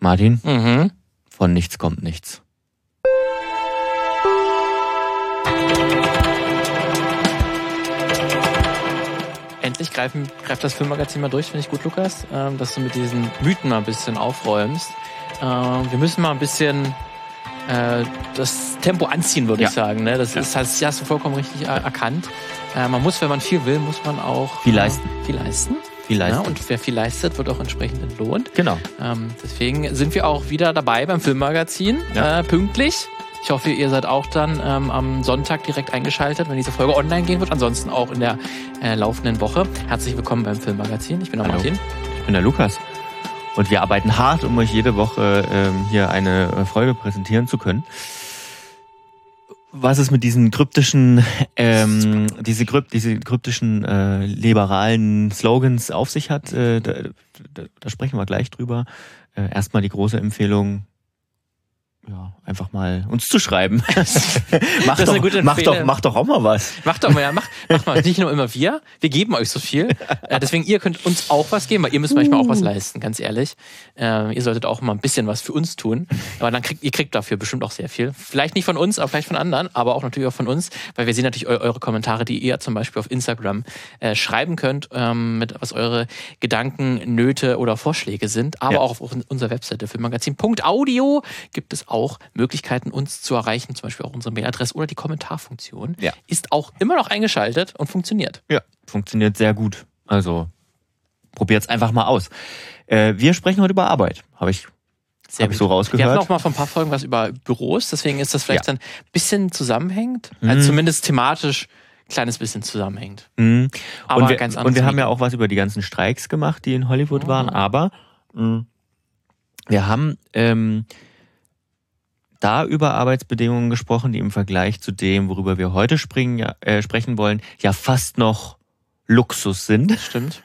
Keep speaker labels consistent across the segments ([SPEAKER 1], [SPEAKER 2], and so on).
[SPEAKER 1] Martin,
[SPEAKER 2] Mhm.
[SPEAKER 1] von nichts kommt nichts.
[SPEAKER 2] Endlich greifen, greift das Filmmagazin mal durch, finde ich gut, Lukas, ähm, dass du mit diesen Mythen mal ein bisschen aufräumst. Ähm, wir müssen mal ein bisschen äh, das Tempo anziehen, würde
[SPEAKER 1] Ja.
[SPEAKER 2] ich sagen. Ne? Das
[SPEAKER 1] Ja.
[SPEAKER 2] ist, hast, hast du vollkommen richtig er erkannt. Äh, man muss, wenn man viel will, muss man auch
[SPEAKER 1] Viel leisten.
[SPEAKER 2] Äh, viel leisten.
[SPEAKER 1] Viel
[SPEAKER 2] Ja,
[SPEAKER 1] leisten.
[SPEAKER 2] und wer viel leistet, wird auch entsprechend entlohnt.
[SPEAKER 1] genau.
[SPEAKER 2] Ähm, deswegen sind wir auch wieder dabei beim Filmmagazin,
[SPEAKER 1] Ja.
[SPEAKER 2] äh, pünktlich. Ich hoffe, ihr seid auch dann ähm, am Sonntag direkt eingeschaltet, wenn diese Folge online gehen wird. Ansonsten auch in der äh, laufenden Woche. Herzlich willkommen beim Filmmagazin. Ich bin der
[SPEAKER 1] Hallo.
[SPEAKER 2] Martin.
[SPEAKER 1] Ich bin der Lukas. Und wir arbeiten hart, um euch jede Woche ähm, hier eine äh, Folge präsentieren zu können. Was es mit diesen kryptischen, ähm, diese, kryp diese kryptischen äh, liberalen Slogans auf sich hat, äh, da, da, da sprechen wir gleich drüber. Äh, erstmal die große Empfehlung, ja, einfach mal uns zu schreiben. mach,
[SPEAKER 2] Das
[SPEAKER 1] doch, mach, doch,
[SPEAKER 2] Empfehlung.
[SPEAKER 1] mach doch auch mal was.
[SPEAKER 2] Macht doch mal, ja, macht, macht mal. Nicht nur immer wir. Wir geben euch so viel. Äh, deswegen, ihr könnt uns auch was geben, weil ihr müsst manchmal auch was leisten, ganz ehrlich. Äh, ihr solltet auch mal ein bisschen was für uns tun. Aber dann kriegt, ihr kriegt dafür bestimmt auch sehr viel. Vielleicht nicht von uns, aber vielleicht von anderen, aber auch natürlich auch von uns, weil wir sehen natürlich eu eure Kommentare, die ihr zum Beispiel auf Instagram äh, schreiben könnt, ähm, mit was eure Gedanken, Nöte oder Vorschläge sind. Aber
[SPEAKER 1] Ja.
[SPEAKER 2] auch auf unserer Webseite filmmagazin.audio gibt es auch Möglichkeiten, uns zu erreichen, zum Beispiel auch unsere Mailadresse oder die Kommentarfunktion
[SPEAKER 1] Ja.
[SPEAKER 2] ist auch immer noch eingeschaltet und funktioniert.
[SPEAKER 1] Ja, funktioniert sehr gut. Also probiert's einfach mal aus. Äh, wir sprechen heute über Arbeit, habe ich,
[SPEAKER 2] Sehr
[SPEAKER 1] hab ich so rausgehört.
[SPEAKER 2] Wir hatten auch mal vor ein paar Folgen was über Büros, deswegen ist das vielleicht
[SPEAKER 1] Ja.
[SPEAKER 2] dann ein bisschen zusammenhängend,
[SPEAKER 1] Mhm.
[SPEAKER 2] also zumindest thematisch ein kleines bisschen zusammenhängt.
[SPEAKER 1] Mhm.
[SPEAKER 2] Aber
[SPEAKER 1] und wir,
[SPEAKER 2] ganz
[SPEAKER 1] und wir haben ja auch was über die ganzen Streiks gemacht, die in Hollywood
[SPEAKER 2] Oh.
[SPEAKER 1] waren, aber mh, wir haben ähm, da über Arbeitsbedingungen gesprochen, die im Vergleich zu dem, worüber wir heute springen, äh, sprechen wollen, ja fast noch Luxus sind.
[SPEAKER 2] Stimmt.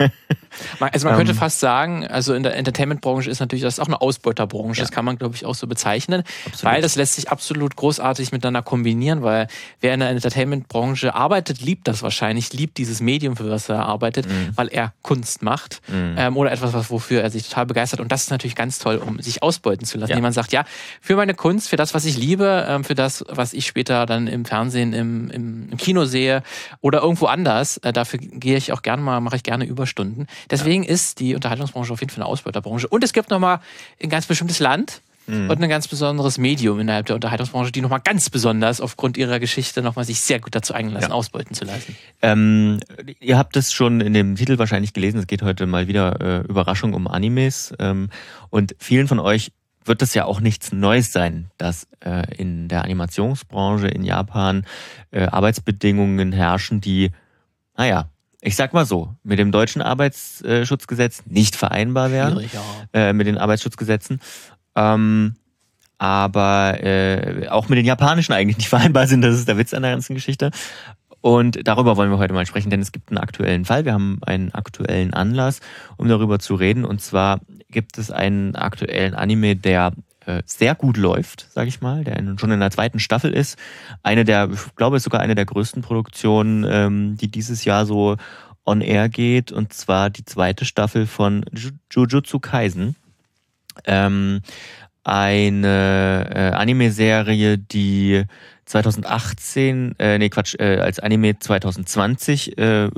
[SPEAKER 2] Man- Also man könnte
[SPEAKER 1] Ähm.
[SPEAKER 2] fast sagen, also in der Entertainment-Branche ist natürlich das auch eine Ausbeuterbranche.
[SPEAKER 1] Ja.
[SPEAKER 2] Das kann man, glaube ich, auch so bezeichnen.
[SPEAKER 1] Absolut.
[SPEAKER 2] Weil das lässt sich absolut großartig miteinander kombinieren, weil wer in der Entertainment-Branche arbeitet, liebt das wahrscheinlich, liebt dieses Medium, für was er arbeitet,
[SPEAKER 1] Mhm.
[SPEAKER 2] weil er Kunst macht
[SPEAKER 1] Mhm.
[SPEAKER 2] ähm, oder etwas, was, wofür er sich total begeistert. Und das ist natürlich ganz toll, um sich ausbeuten zu lassen.
[SPEAKER 1] Ja.
[SPEAKER 2] Jemand sagt, ja, für meine Kunst, für das, was ich liebe, ähm, für das, was ich später dann im Fernsehen, im, im, im Kino sehe oder irgendwo anders, äh, dafür gehe ich auch gerne mal, mache ich gerne Überstunden. Deswegen ist die Unterhaltungsbranche auf jeden Fall eine Ausbeuterbranche. Und es gibt nochmal ein ganz bestimmtes Land,
[SPEAKER 1] Mhm.
[SPEAKER 2] und ein ganz besonderes Medium innerhalb der Unterhaltungsbranche, die nochmal ganz besonders aufgrund ihrer Geschichte nochmal sich sehr gut dazu eingelassen,
[SPEAKER 1] Ja.
[SPEAKER 2] ausbeuten zu lassen.
[SPEAKER 1] Ähm, ihr habt es schon in dem Titel wahrscheinlich gelesen. Es geht heute mal wieder äh, Überraschung um Animes. Ähm, und vielen von euch wird es ja auch nichts Neues sein, dass äh, in der Animationsbranche in Japan äh, Arbeitsbedingungen herrschen, die, naja, ich sag mal so, mit dem deutschen Arbeitsschutzgesetz nicht vereinbar wären
[SPEAKER 2] ja.
[SPEAKER 1] äh, mit den Arbeitsschutzgesetzen. Ähm, aber äh, auch mit den japanischen eigentlich nicht vereinbar sind. Das ist der Witz an der ganzen Geschichte. Und darüber wollen wir heute mal sprechen, denn es gibt einen aktuellen Fall. Wir haben einen aktuellen Anlass, um darüber zu reden. Und zwar gibt es einen aktuellen Anime, der sehr gut läuft, sage ich mal, der schon in der zweiten Staffel ist. Eine der, ich glaube, ist sogar eine der größten Produktionen, ähm, die dieses Jahr so on air geht. Und zwar die zweite Staffel von Ju- Jujutsu Kaisen. Ähm, eine äh, Anime-Serie, die 2018, äh, nee Quatsch, äh, als Anime 2020 äh, äh,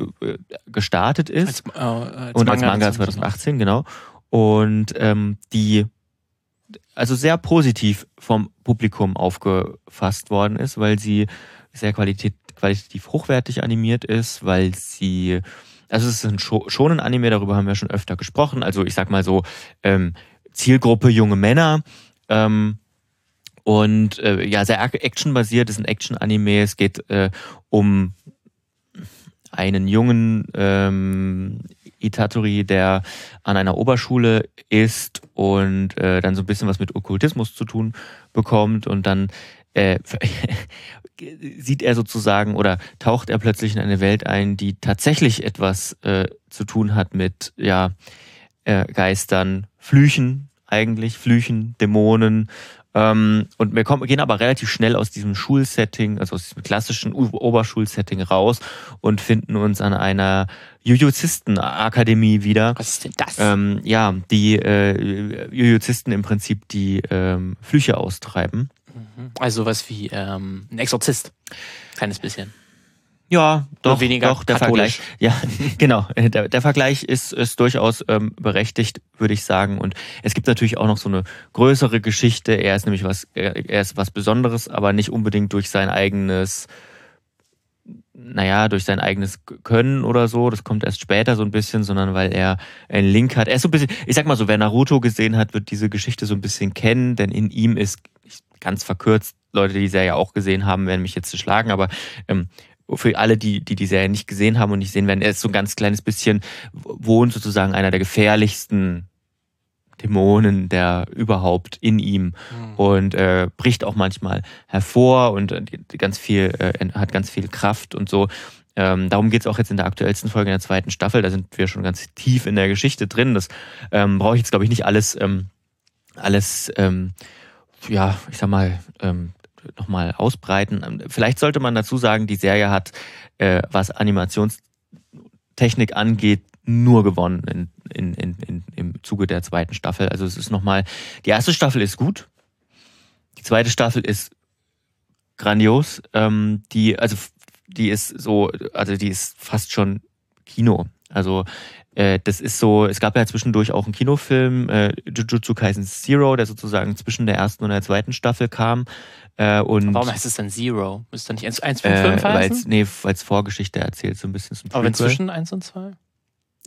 [SPEAKER 1] gestartet ist
[SPEAKER 2] Als, äh, als
[SPEAKER 1] und als Manga
[SPEAKER 2] dazu.
[SPEAKER 1] 2018, genau. Und ähm, die also sehr positiv vom Publikum aufgefasst worden ist, weil sie sehr qualität, qualitativ hochwertig animiert ist, weil sie, also es ist ein Scho- schonen Anime, darüber haben wir schon öfter gesprochen. Also ich sag mal so, ähm, Zielgruppe junge Männer. Ähm, und äh, ja, sehr ac- actionbasiert, ist ein Action-Anime. Es geht äh, um einen jungen ähm, Itatori, der an einer Oberschule ist und äh, dann so ein bisschen was mit Okkultismus zu tun bekommt und dann äh, sieht er sozusagen oder taucht er plötzlich in eine Welt ein, die tatsächlich etwas äh, zu tun hat mit ja äh, Geistern, Flüchen eigentlich, Flüchen, Dämonen Ähm, und wir kommen, gehen aber relativ schnell aus diesem Schulsetting, also aus diesem klassischen Oberschulsetting raus und finden uns an einer Jujuzisten-Akademie wieder.
[SPEAKER 2] Was ist denn das?
[SPEAKER 1] Ähm, ja, die äh, Jujuzisten im Prinzip die ähm, Flüche austreiben.
[SPEAKER 2] Also was wie ähm, ein Exorzist. Kleines bisschen.
[SPEAKER 1] Ja, doch,
[SPEAKER 2] weniger
[SPEAKER 1] doch, der
[SPEAKER 2] katholisch.
[SPEAKER 1] Vergleich. Ja, genau. Der, der Vergleich ist, ist durchaus ähm, berechtigt, würde ich sagen. Und es gibt natürlich auch noch so eine größere Geschichte. Er ist nämlich was, er er ist was Besonderes, aber nicht unbedingt durch sein eigenes, naja, durch sein eigenes Können oder so. Das kommt erst später so ein bisschen, sondern weil er einen Link hat. Er ist so ein bisschen, ich sag mal so, wer Naruto gesehen hat, wird diese Geschichte so ein bisschen kennen, denn in ihm ist, ganz verkürzt, Leute, die die Serie auch gesehen haben, werden mich jetzt schlagen, aber ähm, für alle, die, die die Serie nicht gesehen haben und nicht sehen werden, er ist so ein ganz kleines bisschen, wohnt sozusagen einer der gefährlichsten Dämonen, der überhaupt in ihm
[SPEAKER 2] Mhm.
[SPEAKER 1] und äh, bricht auch manchmal hervor und äh, ganz viel, äh, hat ganz viel Kraft und so. Ähm, darum geht's auch jetzt in der aktuellsten Folge in der zweiten Staffel. Da sind wir schon ganz tief in der Geschichte drin. Das ähm, brauche ich jetzt, glaube ich, nicht alles, ähm, alles, ähm, ja, ich sag mal, ähm, nochmal ausbreiten. Ähm, Vielleicht sollte man dazu sagen, die Serie hat, äh, was Animationstechnik angeht, nur gewonnen in, in, in, in, im Zuge der zweiten Staffel. Also es ist nochmal, die erste Staffel ist gut, die zweite Staffel ist grandios. Ähm, die, also die ist so, also die ist fast schon Kino. Also äh, das ist so, es gab ja zwischendurch auch einen Kinofilm, äh, Jujutsu Kaisen Zero, der sozusagen zwischen der ersten und der zweiten Staffel kam. Äh, und
[SPEAKER 2] Warum heißt es dann Zero? Müsste nicht 1, 1
[SPEAKER 1] äh,
[SPEAKER 2] 5
[SPEAKER 1] weil's,
[SPEAKER 2] heißen?
[SPEAKER 1] nee, weil es Vorgeschichte erzählt, so ein bisschen. So ein
[SPEAKER 2] Aber wenn
[SPEAKER 1] Prequel.
[SPEAKER 2] zwischen 1 und 2?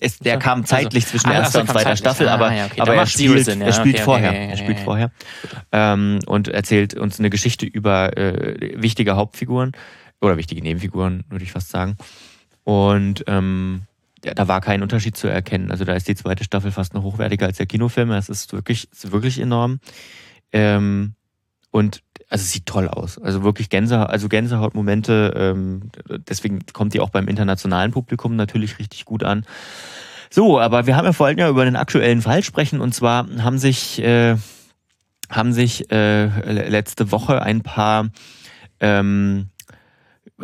[SPEAKER 1] Es, der
[SPEAKER 2] Also-
[SPEAKER 1] kam zeitlich zwischen
[SPEAKER 2] Ah, ach
[SPEAKER 1] erster und zweiter. Staffel,
[SPEAKER 2] Ah,
[SPEAKER 1] aber,
[SPEAKER 2] ja, okay,
[SPEAKER 1] aber er spielt,
[SPEAKER 2] Sinn, ja,
[SPEAKER 1] er spielt
[SPEAKER 2] okay,
[SPEAKER 1] vorher.
[SPEAKER 2] okay, okay,
[SPEAKER 1] er spielt
[SPEAKER 2] okay.
[SPEAKER 1] vorher. Ähm, und erzählt uns eine Geschichte über äh, wichtige Hauptfiguren oder wichtige Nebenfiguren, würde ich fast sagen. Und ähm, ja, da war kein Unterschied zu erkennen. Also da ist die zweite Staffel fast noch hochwertiger als der Kinofilm. Das ist wirklich, ist wirklich enorm. Ähm, und also es sieht toll aus. Also wirklich Gänsehaut, also Gänsehautmomente. Ähm, deswegen kommt die auch beim internationalen Publikum natürlich richtig gut an. So, aber wir haben ja vorhin ja über den aktuellen Fall sprechen. Und zwar haben sich äh, haben sich äh, le- letzte Woche ein paar ähm,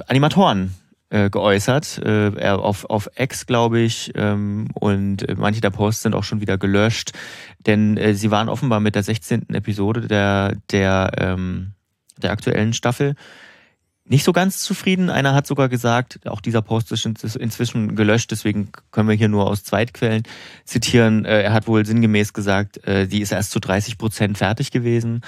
[SPEAKER 1] Animatoren äh, geäußert, äh, auf, auf X, glaube ich, ähm, und äh, manche der Posts sind auch schon wieder gelöscht, denn äh, sie waren offenbar mit der 16. Episode der, der, ähm, der aktuellen Staffel nicht so ganz zufrieden. Einer hat sogar gesagt, auch dieser Post ist in- inzwischen gelöscht, deswegen können wir hier nur aus Zweitquellen zitieren. Äh, er hat wohl sinngemäß gesagt, äh, die ist erst zu 30 Prozent fertig gewesen.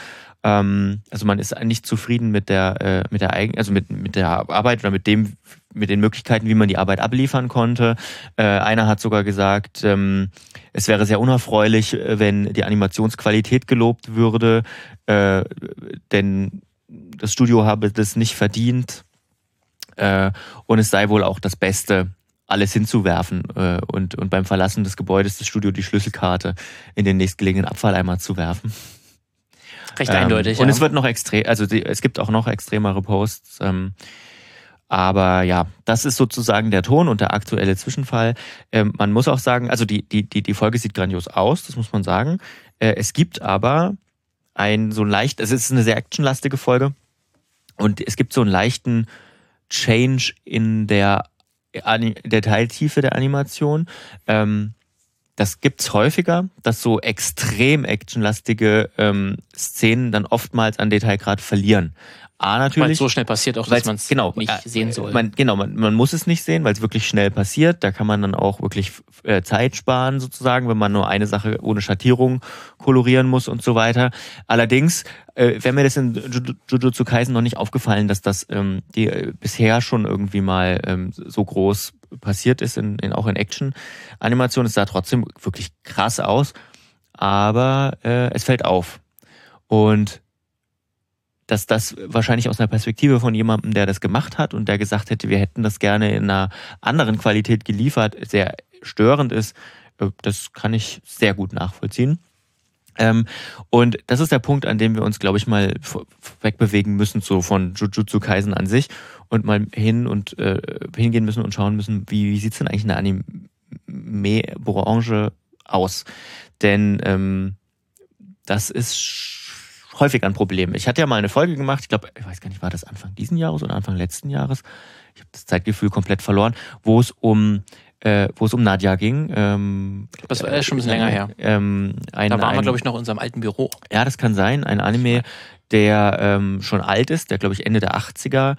[SPEAKER 1] Ähm, also man ist nicht zufrieden mit der, äh, mit der eigen, also mit, mit der Arbeit oder mit dem, mit den Möglichkeiten, wie man die Arbeit abliefern konnte. Äh, einer hat sogar gesagt, ähm, es wäre sehr unerfreulich, äh, wenn die Animationsqualität gelobt würde, äh, denn das Studio habe das nicht verdient äh, und es sei wohl auch das Beste, alles hinzuwerfen äh, und, und beim Verlassen des Gebäudes des Studio die Schlüsselkarte in den nächstgelegenen Abfalleimer zu werfen.
[SPEAKER 2] Recht
[SPEAKER 1] Ähm,
[SPEAKER 2] eindeutig.
[SPEAKER 1] Und
[SPEAKER 2] ja.
[SPEAKER 1] es wird noch extrem, also die, es gibt auch noch extremere Posts. Ähm, aber ja, das ist sozusagen der Ton und der aktuelle Zwischenfall. Ähm, man muss auch sagen, also die, die, die, die Folge sieht grandios aus, das muss man sagen. Äh, es gibt aber ein so leicht, es ist eine sehr actionlastige Folge und es gibt so einen leichten Change in der Ani- Detailtiefe der Animation. Ähm, das gibt's häufiger, dass so extrem actionlastige ähm, Szenen dann oftmals an Detailgrad verlieren. A
[SPEAKER 2] Weil
[SPEAKER 1] natürlich.
[SPEAKER 2] es so schnell passiert, auch dass man es
[SPEAKER 1] genau,
[SPEAKER 2] nicht
[SPEAKER 1] äh,
[SPEAKER 2] sehen soll.
[SPEAKER 1] Man, genau, man, man muss es nicht sehen, weil es wirklich schnell passiert. Da kann man dann auch wirklich äh, Zeit sparen, sozusagen, wenn man nur eine Sache ohne Schattierung kolorieren muss und so weiter. Allerdings äh, wäre mir das in Ju- Jujutsu Kaisen noch nicht aufgefallen, dass das ähm, die, äh, bisher schon irgendwie mal ähm, so groß passiert ist, in, in, auch in Action-Animation. Es sah trotzdem wirklich krass aus, aber äh, es fällt auf. Und dass das wahrscheinlich aus einer Perspektive von jemandem, der das gemacht hat und der gesagt hätte, wir hätten das gerne in einer anderen Qualität geliefert, sehr störend ist, äh, das kann ich sehr gut nachvollziehen. Ähm, und das ist der Punkt, an dem wir uns, glaube ich, mal wegbewegen müssen, so von Jujutsu Kaisen an sich und mal hin und äh, hingehen müssen und schauen müssen, wie, wie sieht's denn eigentlich in der Anime-Branche aus? Denn ähm, das ist häufig ein Problem. Ich hatte ja mal eine Folge gemacht, ich glaube, ich weiß gar nicht, war das Anfang diesen Jahres oder Anfang letzten Jahres? Ich habe das Zeitgefühl komplett verloren, wo es um äh, wo es um Nadja ging. Ähm,
[SPEAKER 2] das war ja schon ein bisschen länger her.
[SPEAKER 1] Ähm, ein,
[SPEAKER 2] da waren wir, glaube ich, noch in unserem alten Büro.
[SPEAKER 1] Ja, das kann sein. Ein Anime, der ähm, schon alt ist, der, glaube ich, Ende der 80er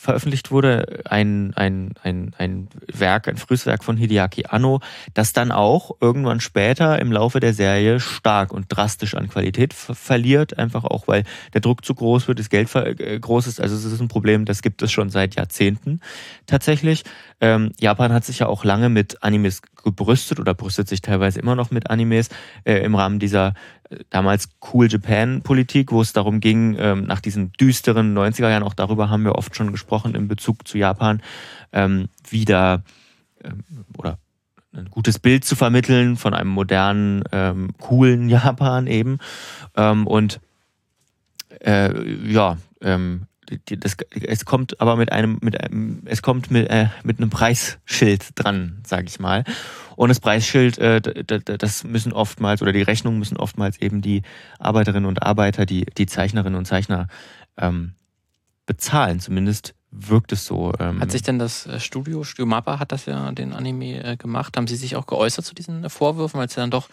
[SPEAKER 1] veröffentlicht wurde, ein, ein, ein, ein Werk, ein frühes Werk von Hideaki Anno, das dann auch irgendwann später im Laufe der Serie stark und drastisch an Qualität verliert, einfach auch, weil der Druck zu groß wird, das Geld äh, groß ist. Also es ist ein Problem, das gibt es schon seit Jahrzehnten tatsächlich. Ähm, Japan hat sich ja auch lange mit Animes gebrüstet oder brüstet sich teilweise immer noch mit Animes äh, im Rahmen dieser äh, damals Cool Japan Politik, wo es darum ging, ähm, nach diesen düsteren 90er Jahren, auch darüber haben wir oft schon gesprochen in Bezug zu Japan, ähm, wieder ähm, oder ein gutes Bild zu vermitteln von einem modernen, ähm, coolen Japan eben. Ähm, und äh, ja, ähm, das, es kommt aber mit einem, mit einem, es kommt mit, äh, mit einem Preisschild dran, sage ich mal. Und das Preisschild, äh, das müssen oftmals oder die Rechnungen müssen oftmals eben die Arbeiterinnen und Arbeiter, die die Zeichnerinnen und Zeichner ähm, bezahlen. Zumindest wirkt es so.
[SPEAKER 2] Ähm. Hat sich denn das äh, Studio, Studio Mappa hat das ja den Anime äh, gemacht, haben sie sich auch geäußert zu diesen Vorwürfen, weil es ja dann doch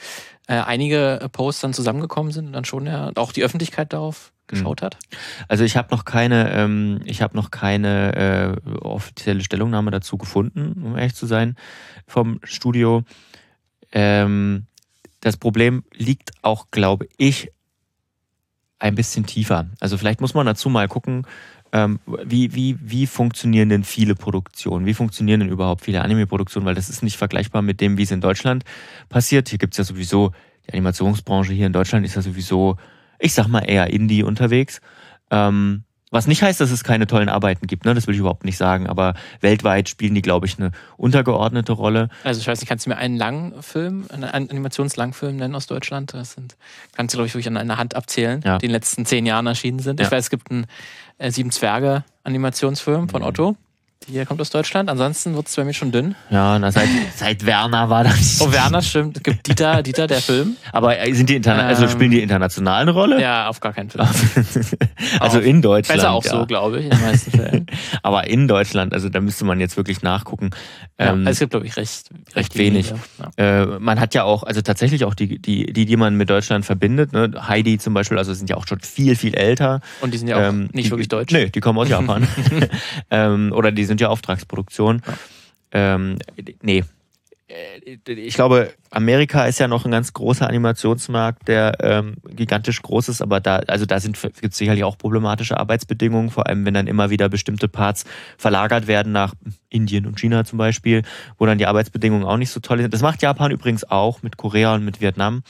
[SPEAKER 2] äh, einige Posts dann zusammengekommen sind und dann schon ja auch die Öffentlichkeit darauf geschaut hat?
[SPEAKER 1] Also ich habe noch keine, ähm, ich habe noch keine äh, offizielle Stellungnahme dazu gefunden, um ehrlich zu sein, vom Studio. Ähm, das Problem liegt auch, glaube ich, ein bisschen tiefer. Also vielleicht muss man dazu mal gucken, ähm, wie, wie, wie funktionieren denn viele Produktionen? Wie funktionieren denn überhaupt viele Anime-Produktionen? Weil das ist nicht vergleichbar mit dem, wie es in Deutschland passiert. Hier gibt es ja sowieso, die Animationsbranche hier in Deutschland ist ja sowieso ich sag mal, eher Indie unterwegs. Ähm, was nicht heißt, dass es keine tollen Arbeiten gibt, ne? das will ich überhaupt nicht sagen, aber weltweit spielen die, glaube ich, eine untergeordnete Rolle.
[SPEAKER 2] Also ich weiß nicht, kannst du mir einen langen Film, einen Animationslangfilm nennen aus Deutschland? Das sind, kannst du, glaube ich, wirklich an einer Hand abzählen, ja. die in den letzten zehn Jahren erschienen sind. Ja. Ich weiß, es gibt einen äh, Sieben Zwerge Animationsfilm von mhm. Otto. Hier kommt aus Deutschland. Ansonsten wird es bei mir schon dünn.
[SPEAKER 1] Ja, na, seit, seit Werner war das.
[SPEAKER 2] Oh, Werner stimmt. Es gibt Dieter, Dieter, der Film.
[SPEAKER 1] Aber äh, sind die interna also ähm, spielen die international eine Rolle?
[SPEAKER 2] Ja, auf gar keinen Fall.
[SPEAKER 1] also in Deutschland.
[SPEAKER 2] Besser auch
[SPEAKER 1] ja.
[SPEAKER 2] so, glaube ich, in den meisten Fällen.
[SPEAKER 1] Aber in Deutschland, also da müsste man jetzt wirklich nachgucken.
[SPEAKER 2] Ja, ähm, es gibt, glaube ich, recht,
[SPEAKER 1] recht, recht wenig. Ja. Äh, man hat ja auch, also tatsächlich auch die, die, die, die man mit Deutschland verbindet. Ne? Heidi zum Beispiel, also sind ja auch schon viel, viel älter.
[SPEAKER 2] Und die sind ja auch ähm, nicht
[SPEAKER 1] die,
[SPEAKER 2] wirklich deutsch.
[SPEAKER 1] Nee, die kommen aus Japan. ähm, oder die sind ja Auftragsproduktion. Ja. Ähm, nee, äh, ich glaube, Amerika ist ja noch ein ganz großer Animationsmarkt, der ähm, gigantisch groß ist, aber da, also da gibt es sicherlich auch problematische Arbeitsbedingungen, vor allem wenn dann immer wieder bestimmte Parts verlagert werden nach Indien und China zum Beispiel, wo dann die Arbeitsbedingungen auch nicht so toll sind. Das macht Japan übrigens auch mit Korea und mit Vietnam.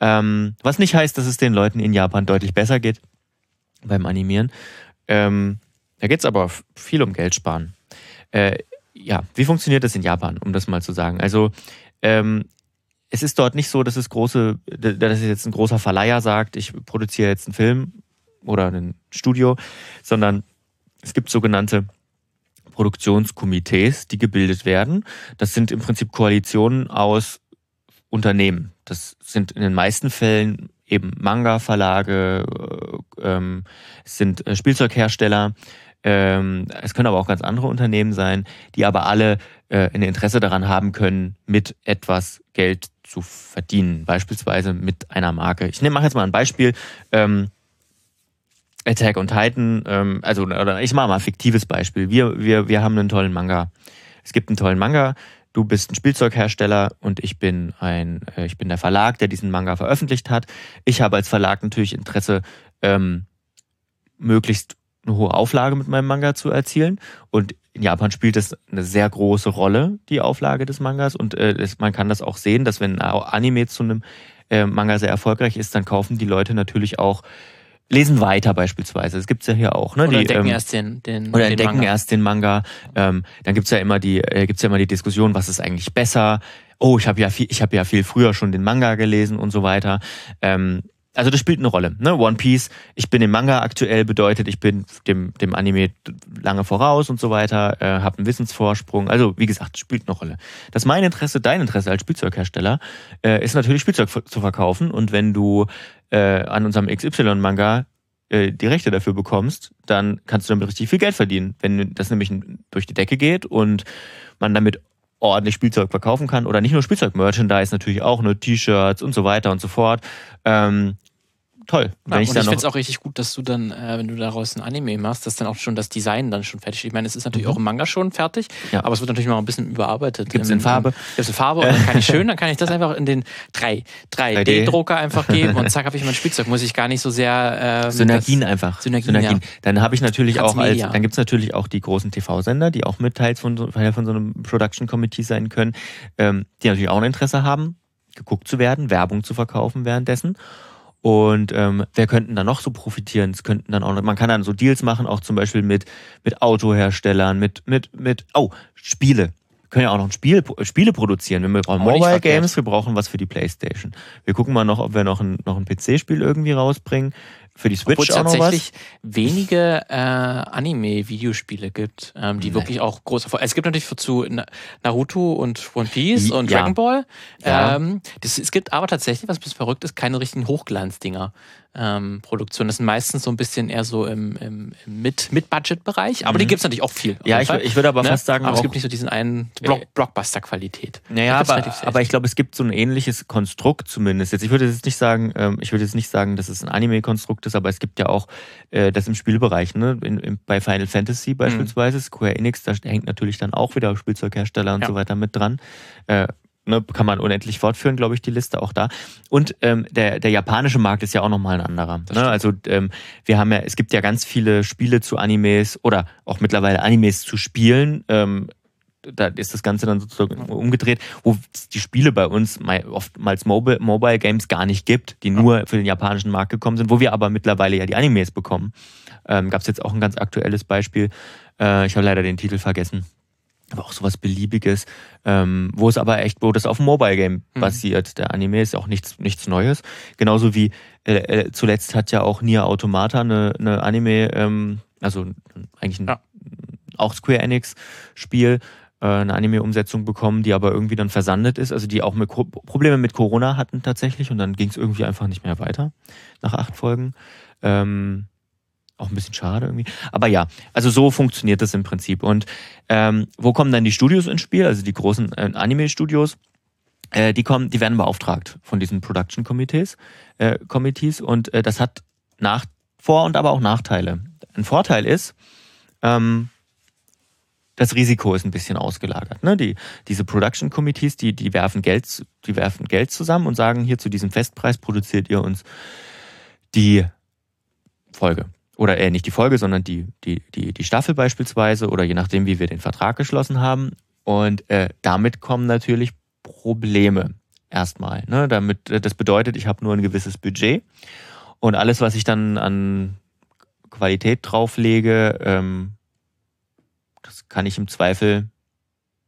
[SPEAKER 1] Ähm, was nicht heißt, dass es den Leuten in Japan deutlich besser geht beim Animieren. Ähm, da geht es aber viel um Geld sparen. Äh, ja, wie funktioniert das in Japan, um das mal zu sagen? Also ähm, es ist dort nicht so, dass es große, dass jetzt ein großer Verleiher sagt, ich produziere jetzt einen Film oder ein Studio, sondern es gibt sogenannte Produktionskomitees, die gebildet werden. Das sind im Prinzip Koalitionen aus Unternehmen. Das sind in den meisten Fällen eben Manga-Verlage, äh, ähm, es sind äh, Spielzeughersteller, ähm, es können aber auch ganz andere Unternehmen sein, die aber alle äh, ein Interesse daran haben können, mit etwas Geld zu verdienen. Beispielsweise mit einer Marke. Ich mache jetzt mal ein Beispiel. Ähm, Attack on Titan, ähm, also oder ich mache mal ein fiktives Beispiel. Wir, wir, wir haben einen tollen Manga. Es gibt einen tollen Manga. Du bist ein Spielzeughersteller und ich bin ein, äh, ich bin der Verlag, der diesen Manga veröffentlicht hat. Ich habe als Verlag natürlich Interesse, ähm, möglichst eine hohe Auflage mit meinem Manga zu erzielen. Und in Japan spielt das eine sehr große Rolle, die Auflage des Mangas. Und äh, man kann das auch sehen, dass wenn ein Anime zu einem äh, Manga sehr erfolgreich ist, dann kaufen die Leute natürlich auch lesen weiter beispielsweise. Das gibt's ja hier auch. Ne?
[SPEAKER 2] Oder
[SPEAKER 1] die,
[SPEAKER 2] entdecken ähm, erst den, den
[SPEAKER 1] Oder
[SPEAKER 2] den
[SPEAKER 1] entdecken
[SPEAKER 2] Manga.
[SPEAKER 1] erst den Manga. Ähm, dann gibt's ja immer die, äh, gibt's ja immer die Diskussion, was ist eigentlich besser? Oh, ich habe ja viel, ich habe ja viel früher schon den Manga gelesen und so weiter. Ähm, also das spielt eine Rolle. Ne? One Piece, ich bin im Manga aktuell, bedeutet, ich bin dem, dem Anime lange voraus und so weiter, äh, habe einen Wissensvorsprung. Also wie gesagt, spielt eine Rolle. Das mein Interesse, dein Interesse als Spielzeughersteller, äh, ist natürlich Spielzeug zu verkaufen. Und wenn du äh, an unserem XY-Manga äh, die Rechte dafür bekommst, dann kannst du damit richtig viel Geld verdienen. Wenn das nämlich durch die Decke geht und man damit ordentlich Spielzeug verkaufen kann oder nicht nur Spielzeug, Merchandise natürlich auch, nur T-Shirts und so weiter und so fort. Ähm, toll.
[SPEAKER 2] Ja, ich und ich finde es auch richtig gut, dass du dann, äh, wenn du daraus ein Anime machst, dass dann auch schon das Design dann schon fertig ist. Ich meine, es ist natürlich mhm. auch im Manga schon fertig, ja. aber es wird natürlich noch ein bisschen überarbeitet.
[SPEAKER 1] Gibt es in Farbe?
[SPEAKER 2] Gibt es in Farbe und dann kann ich schön, dann kann ich das einfach in den 3, 3D-Drucker einfach geben und zack, habe ich mein Spielzeug. Muss ich gar nicht so sehr...
[SPEAKER 1] Äh, Synergien einfach.
[SPEAKER 2] Synergien, Synergien. Ja.
[SPEAKER 1] Dann habe ich natürlich auch als, dann gibt es natürlich auch die großen TV-Sender, die auch mit Teils von, von so einem Production Committee sein können, ähm, die natürlich auch ein Interesse haben, geguckt zu werden, Werbung zu verkaufen währenddessen. Und ähm, wer könnten da noch so profitieren? Es könnten dann auch, man kann dann so Deals machen, auch zum Beispiel mit mit Autoherstellern, mit mit mit oh Spiele. Wir können ja auch noch ein Spiel, Spiele produzieren. Wir brauchen Mobile Games, wir brauchen was für die PlayStation. Wir gucken mal noch, ob wir noch ein, noch ein PC-Spiel irgendwie rausbringen. Für die Switch Obwohl auch noch
[SPEAKER 2] tatsächlich wenige äh, Anime-Videospiele gibt, ähm, die nee. wirklich auch groß Erfolg. Es gibt natürlich zu Naruto und One Piece und ja. Dragon Ball. Ja. Ähm, das, es gibt aber tatsächlich, was ein bisschen verrückt ist, keine richtigen Hochglanzdinger ähm, Produktionen. Das sind meistens so ein bisschen eher so im, im, im Mit-Budget-Bereich, aber mhm. die gibt es natürlich auch viel.
[SPEAKER 1] Ja, ich, ich würde aber ne? fast sagen.
[SPEAKER 2] Aber es gibt nicht so diesen einen Block, Blockbuster-Qualität.
[SPEAKER 1] Naja, aber, aber ich glaube, es gibt so ein ähnliches Konstrukt zumindest. Jetzt, ich würde jetzt nicht sagen, ähm, ich würde jetzt nicht sagen, dass es ein Anime-Konstrukt ist, aber es gibt ja auch äh, das im Spielbereich, ne? In, in, bei Final Fantasy mhm. beispielsweise, mhm. Square Enix, da hängt natürlich dann auch wieder Spielzeughersteller und ja. so weiter mit dran. Äh, ne, kann man unendlich fortführen, glaube ich, die Liste auch da. Und ähm, der, der japanische Markt ist ja auch nochmal ein anderer. Ne? Also ähm, wir haben ja, es gibt ja ganz viele Spiele zu Animes oder auch mittlerweile Animes zu spielen. Ähm, da ist das Ganze dann sozusagen umgedreht, wo die Spiele bei uns oftmals Mobile, Mobile Games gar nicht gibt, die nur für den japanischen Markt gekommen sind, wo wir aber mittlerweile ja die Animes bekommen. Ähm, Gab es jetzt auch ein ganz aktuelles Beispiel. Äh, ich habe leider den Titel vergessen aber auch sowas Beliebiges, ähm, wo es aber echt, wo das auf dem Mobile Game mhm. basiert. Der Anime ist auch nichts, nichts Neues. Genauso wie äh, äh, zuletzt hat ja auch Nier Automata eine, eine Anime, ähm, also eigentlich ein, ja. auch Square Enix Spiel, äh, eine Anime-Umsetzung bekommen, die aber irgendwie dann versandet ist, also die auch mit Probleme mit Corona hatten tatsächlich und dann ging es irgendwie einfach nicht mehr weiter nach acht Folgen. Ähm, auch ein bisschen schade irgendwie. Aber ja, also so funktioniert das im Prinzip. Und ähm, wo kommen dann die Studios ins Spiel? Also die großen äh, Anime-Studios. Äh, die kommen, die werden beauftragt von diesen Production Committees, äh, Committees und äh, das hat nach Vor- und aber auch Nachteile. Ein Vorteil ist, ähm, das Risiko ist ein bisschen ausgelagert. Ne? Die, diese Production Committees, die, die werfen Geld, die werfen Geld zusammen und sagen, hier zu diesem Festpreis produziert ihr uns die Folge oder äh, nicht die Folge, sondern die, die, die, die Staffel beispielsweise oder je nachdem, wie wir den Vertrag geschlossen haben. Und äh, damit kommen natürlich Probleme erstmal. Ne? Damit, äh, das bedeutet, ich habe nur ein gewisses Budget und alles, was ich dann an Qualität drauflege, ähm, das kann ich im Zweifel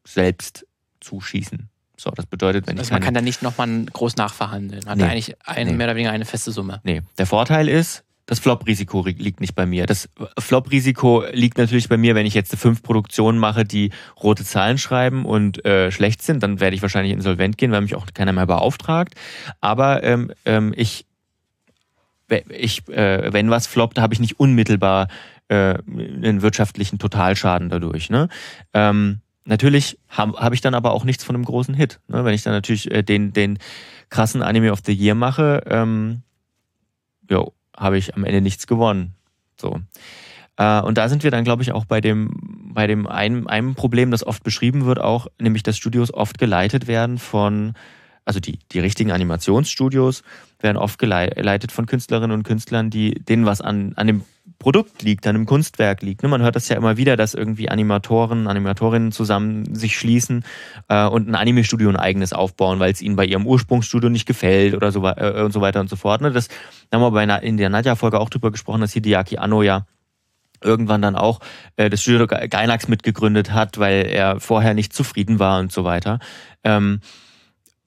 [SPEAKER 1] selbst zuschießen. So, das bedeutet, wenn
[SPEAKER 2] also
[SPEAKER 1] ich.
[SPEAKER 2] Man kann da nicht nochmal groß nachverhandeln. Man nee, hat eigentlich eine, nee. mehr oder weniger eine feste Summe.
[SPEAKER 1] Nee. Der Vorteil ist, das Flop-Risiko liegt nicht bei mir. Das Flop-Risiko liegt natürlich bei mir, wenn ich jetzt fünf Produktionen mache, die rote Zahlen schreiben und äh, schlecht sind, dann werde ich wahrscheinlich insolvent gehen, weil mich auch keiner mehr beauftragt. Aber ähm, ähm, ich, ich äh, wenn was floppt, habe ich nicht unmittelbar äh, einen wirtschaftlichen Totalschaden dadurch. Ne? Ähm, natürlich habe hab ich dann aber auch nichts von einem großen Hit. Ne? Wenn ich dann natürlich äh, den, den krassen Anime of the Year mache, ähm, jo, habe ich am Ende nichts gewonnen. So. Äh, und da sind wir dann, glaube ich, auch bei dem, bei dem einem, einem Problem, das oft beschrieben wird, auch, nämlich dass Studios oft geleitet werden von, also die, die richtigen Animationsstudios werden oft geleitet von Künstlerinnen und Künstlern, die denen was an, an dem Produkt liegt, an einem Kunstwerk liegt. Ne? Man hört das ja immer wieder, dass irgendwie Animatoren, Animatorinnen zusammen sich schließen äh, und ein Anime-Studio ein eigenes aufbauen, weil es ihnen bei ihrem Ursprungsstudio nicht gefällt oder so, äh, und so weiter und so fort. Ne? Das da haben wir bei in der Nadja-Folge auch drüber gesprochen, dass Hideaki Anno ja irgendwann dann auch äh, das Studio Gainax mitgegründet hat, weil er vorher nicht zufrieden war und so weiter. Ähm,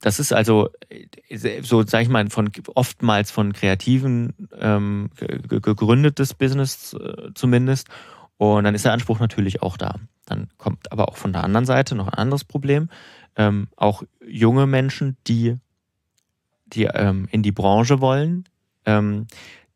[SPEAKER 1] das ist also so, sag ich mal, von oftmals von Kreativen ähm, gegründetes Business äh, zumindest. Und dann ist der Anspruch natürlich auch da. Dann kommt aber auch von der anderen Seite noch ein anderes Problem. Ähm, auch junge Menschen, die, die ähm, in die Branche wollen, ähm,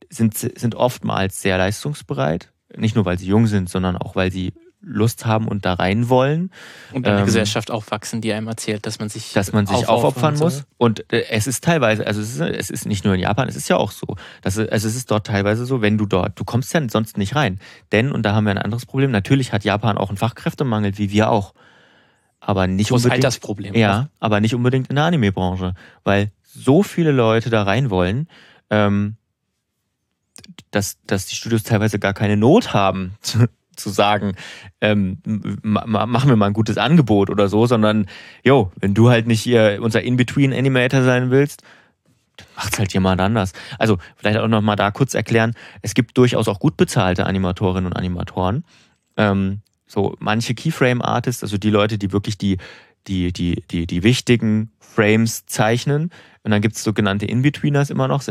[SPEAKER 1] sind, sind oftmals sehr leistungsbereit. Nicht nur, weil sie jung sind, sondern auch, weil sie Lust haben und da rein wollen.
[SPEAKER 2] Und eine ähm, Gesellschaft aufwachsen, die einem erzählt, dass man sich
[SPEAKER 1] dass man sich aufopfern muss. Und äh, es ist teilweise, also es ist, es ist nicht nur in Japan, es ist ja auch so. Dass, also es ist dort teilweise so, wenn du dort, du kommst ja sonst nicht rein. Denn, und da haben wir ein anderes Problem, natürlich hat Japan auch einen Fachkräftemangel, wie wir auch. Aber nicht
[SPEAKER 2] Groß
[SPEAKER 1] unbedingt.
[SPEAKER 2] das Problem.
[SPEAKER 1] Ja, aber nicht unbedingt in der Anime-Branche. Weil so viele Leute da rein wollen, ähm, dass, dass die Studios teilweise gar keine Not haben, zu sagen, ähm, machen wir mal ein gutes Angebot oder so, sondern, jo, wenn du halt nicht hier unser In-Between-Animator sein willst, dann macht's halt jemand anders. Also vielleicht auch noch mal da kurz erklären, es gibt durchaus auch gut bezahlte Animatorinnen und Animatoren. Ähm, so manche Keyframe-Artists, also die Leute, die wirklich die, die, die, die, die wichtigen Frames zeichnen, und dann gibt es sogenannte In-Betweeners immer noch. Es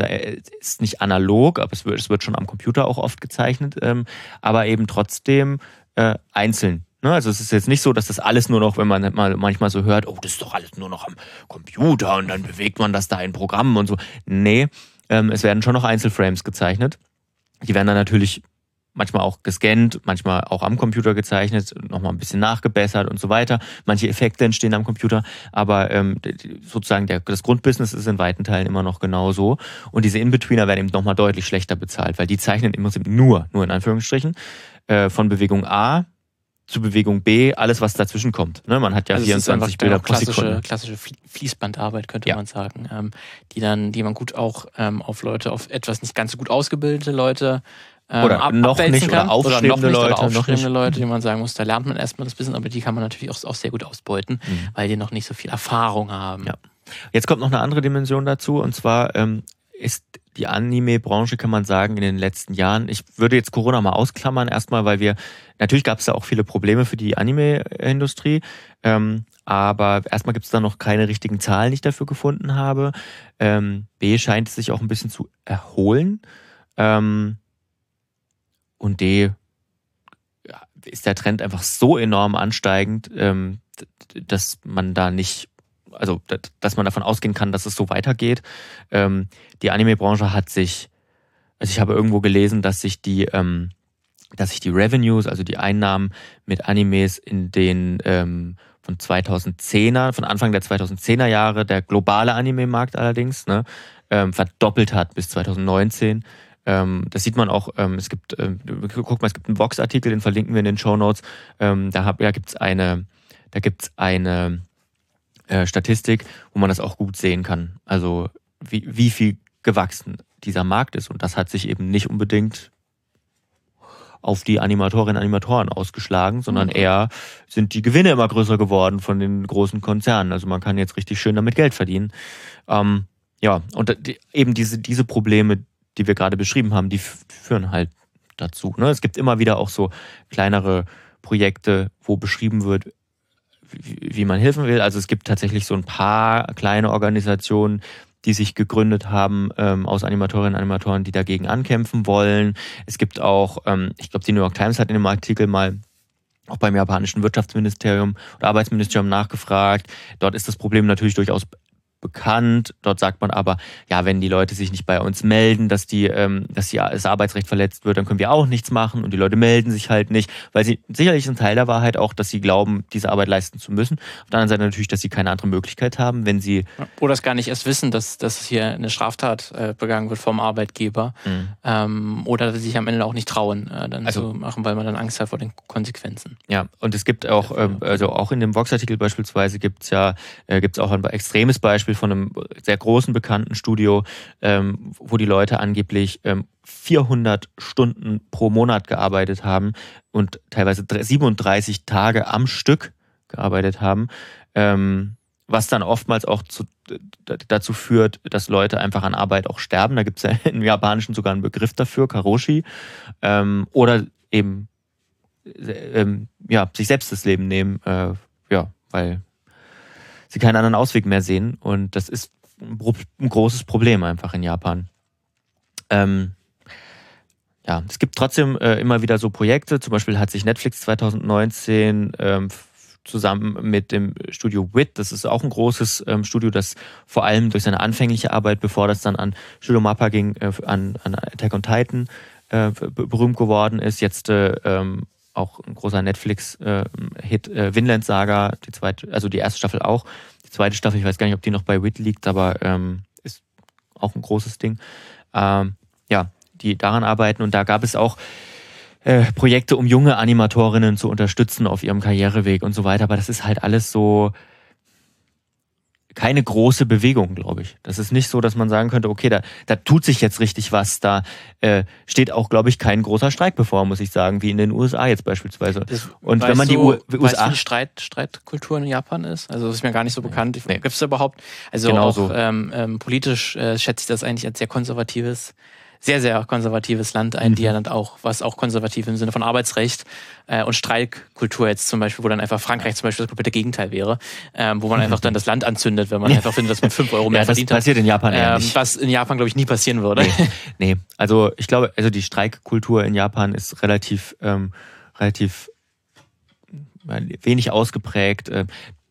[SPEAKER 1] ist nicht analog, aber es wird, es wird schon am Computer auch oft gezeichnet, ähm, aber eben trotzdem äh, einzeln. Ne? Also es ist jetzt nicht so, dass das alles nur noch, wenn man mal manchmal so hört, oh, das ist doch alles nur noch am Computer und dann bewegt man das da in Programmen und so. Nee, ähm, es werden schon noch Einzelframes gezeichnet. Die werden dann natürlich manchmal auch gescannt, manchmal auch am Computer gezeichnet, nochmal ein bisschen nachgebessert und so weiter. Manche Effekte entstehen am Computer, aber ähm, sozusagen der, das Grundbusiness ist in weiten Teilen immer noch genauso. Und diese In-Betweener werden eben nochmal deutlich schlechter bezahlt, weil die zeichnen im Prinzip nur, nur in Anführungsstrichen, äh, von Bewegung A zu Bewegung B, alles was dazwischen kommt. Ne? Man hat ja also 24 Bilder pro
[SPEAKER 2] klassische,
[SPEAKER 1] Sekunde.
[SPEAKER 2] Klassische Fließbandarbeit könnte ja. man sagen, ähm, die dann, die man gut auch ähm, auf Leute, auf etwas nicht ganz so gut ausgebildete Leute
[SPEAKER 1] ähm, oder ab, noch nicht
[SPEAKER 2] kann.
[SPEAKER 1] oder
[SPEAKER 2] oder noch nicht,
[SPEAKER 1] Leute.
[SPEAKER 2] Aufstrebende Leute, die man sagen muss, da lernt man erstmal das Wissen, aber die kann man natürlich auch, auch sehr gut ausbeuten, mhm. weil die noch nicht so viel Erfahrung haben.
[SPEAKER 1] Ja. Jetzt kommt noch eine andere Dimension dazu und zwar ähm, ist die Anime-Branche, kann man sagen, in den letzten Jahren, ich würde jetzt Corona mal ausklammern, erstmal, weil wir, natürlich gab es da auch viele Probleme für die Anime-Industrie, ähm, aber erstmal gibt es da noch keine richtigen Zahlen, die ich dafür gefunden habe. Ähm, B scheint es sich auch ein bisschen zu erholen. Ähm, und D ist der Trend einfach so enorm ansteigend, ähm, dass man da nicht, also dass man davon ausgehen kann, dass es so weitergeht. Ähm, die Anime-Branche hat sich, also ich habe irgendwo gelesen, dass sich die, ähm, dass sich die Revenues, also die Einnahmen mit Animes in den von 2010er, von Anfang der 2010er Jahre, der globale Anime-Markt allerdings, ne, verdoppelt hat bis 2019. Ähm, das sieht man auch, ähm, es gibt, ähm, guck mal, es gibt einen Vox-Artikel, den verlinken wir in den Show Notes. Ähm, da hab, da gibt's eine, da gibt's eine äh, Statistik, wo man das auch gut sehen kann. Also wie, wie viel gewachsen dieser Markt ist. Und das hat sich eben nicht unbedingt auf die Animatorinnen und Animatoren ausgeschlagen, sondern mhm. eher sind die Gewinne immer größer geworden von den großen Konzernen. Also man kann jetzt richtig schön damit Geld verdienen. Ähm, ja, und eben diese, diese Probleme, die wir gerade beschrieben haben, die führen halt dazu. Ne? Es gibt immer wieder auch so kleinere Projekte, wo beschrieben wird, wie, man helfen will. Also es gibt tatsächlich so ein paar kleine Organisationen, die sich gegründet haben ähm, aus Animatorinnen und Animatoren, die dagegen ankämpfen wollen. Es gibt auch, ähm, ich glaube, die New York Times hat in dem Artikel mal auch beim japanischen Wirtschaftsministerium oder Arbeitsministerium nachgefragt. Dort ist das Problem natürlich durchaus bekannt. Dort sagt man aber, ja, wenn die Leute sich nicht bei uns melden, dass die, ähm, dass die, das Arbeitsrecht verletzt wird, dann können wir auch nichts machen und die Leute melden sich halt nicht, weil sie sicherlich ein Teil der Wahrheit auch, dass sie glauben, diese Arbeit leisten zu müssen. Auf der anderen Seite natürlich, dass sie keine andere Möglichkeit haben, wenn sie
[SPEAKER 2] oder es gar nicht erst wissen, dass, dass hier eine Straftat äh, begangen wird vom Arbeitgeber mhm. ähm, oder dass sie sich am Ende auch nicht trauen, äh, dann also, zu machen, weil man dann Angst hat vor den Konsequenzen.
[SPEAKER 1] Ja, und es gibt auch, äh, also auch in dem Vox-Artikel beispielsweise gibt es ja, äh, gibt es auch ein extremes Beispiel Beispiel von einem sehr großen bekannten Studio, ähm, wo die Leute angeblich ähm, 400 Stunden pro Monat gearbeitet haben und teilweise 37 Tage am Stück gearbeitet haben, ähm, was dann oftmals auch zu, dazu führt, dass Leute einfach an Arbeit auch sterben. Da gibt es ja im Japanischen sogar einen Begriff dafür, Karoshi, ähm, oder eben äh, ja, sich selbst das Leben nehmen, äh, ja, weil sie keinen anderen Ausweg mehr sehen. Und das ist ein großes Problem einfach in Japan. Ähm, ja, es gibt trotzdem äh, immer wieder so Projekte. Zum Beispiel hat sich Netflix 2019 ähm, zusammen mit dem Studio WIT. Das ist auch ein großes ähm, Studio, das vor allem durch seine anfängliche Arbeit, bevor das dann an Studio Mappa ging, äh, an, an Attack on Titan äh, berühmt geworden ist. Jetzt äh, ähm, auch ein großer Netflix-Hit, äh, Vinland Saga, die zweite, also die erste Staffel auch. Die zweite Staffel, ich weiß gar nicht, ob die noch bei WIT liegt, aber ähm, ist auch ein großes Ding. Ähm, ja, die daran arbeiten und da gab es auch äh, Projekte, um junge Animatorinnen zu unterstützen auf ihrem Karriereweg und so weiter. Aber das ist halt alles so keine große Bewegung, glaube ich. Das ist nicht so, dass man sagen könnte, okay, da, da tut sich jetzt richtig was. Da äh, steht auch, glaube ich, kein großer Streik bevor, muss ich sagen, wie in den USA jetzt beispielsweise.
[SPEAKER 2] Das,
[SPEAKER 1] und wenn man die
[SPEAKER 2] du,
[SPEAKER 1] U USA.
[SPEAKER 2] Weißt, die Streit, Streitkultur in Japan ist? Also das ist mir gar nicht so bekannt.
[SPEAKER 1] Nee.
[SPEAKER 2] Gibt es da überhaupt? Also
[SPEAKER 1] Genau
[SPEAKER 2] auch
[SPEAKER 1] so.
[SPEAKER 2] ähm, ähm, politisch äh, schätze ich das eigentlich als sehr konservatives, sehr, sehr konservatives Land ein, die
[SPEAKER 1] Mhm.
[SPEAKER 2] ja dann auch, was auch konservativ im Sinne von Arbeitsrecht äh, und Streikkultur jetzt zum Beispiel, wo dann einfach Frankreich zum Beispiel das komplette Gegenteil wäre, ähm, wo man einfach dann das Land anzündet, wenn man einfach findet, dass man 5 Euro mehr
[SPEAKER 1] Ja, das
[SPEAKER 2] verdient hat.
[SPEAKER 1] passiert in Japan
[SPEAKER 2] Ähm,
[SPEAKER 1] nicht.
[SPEAKER 2] was in Japan, glaube ich, nie passieren würde.
[SPEAKER 1] Nee, nee, also ich glaube, also die Streikkultur in Japan ist relativ, ähm, relativ äh, wenig ausgeprägt. Äh,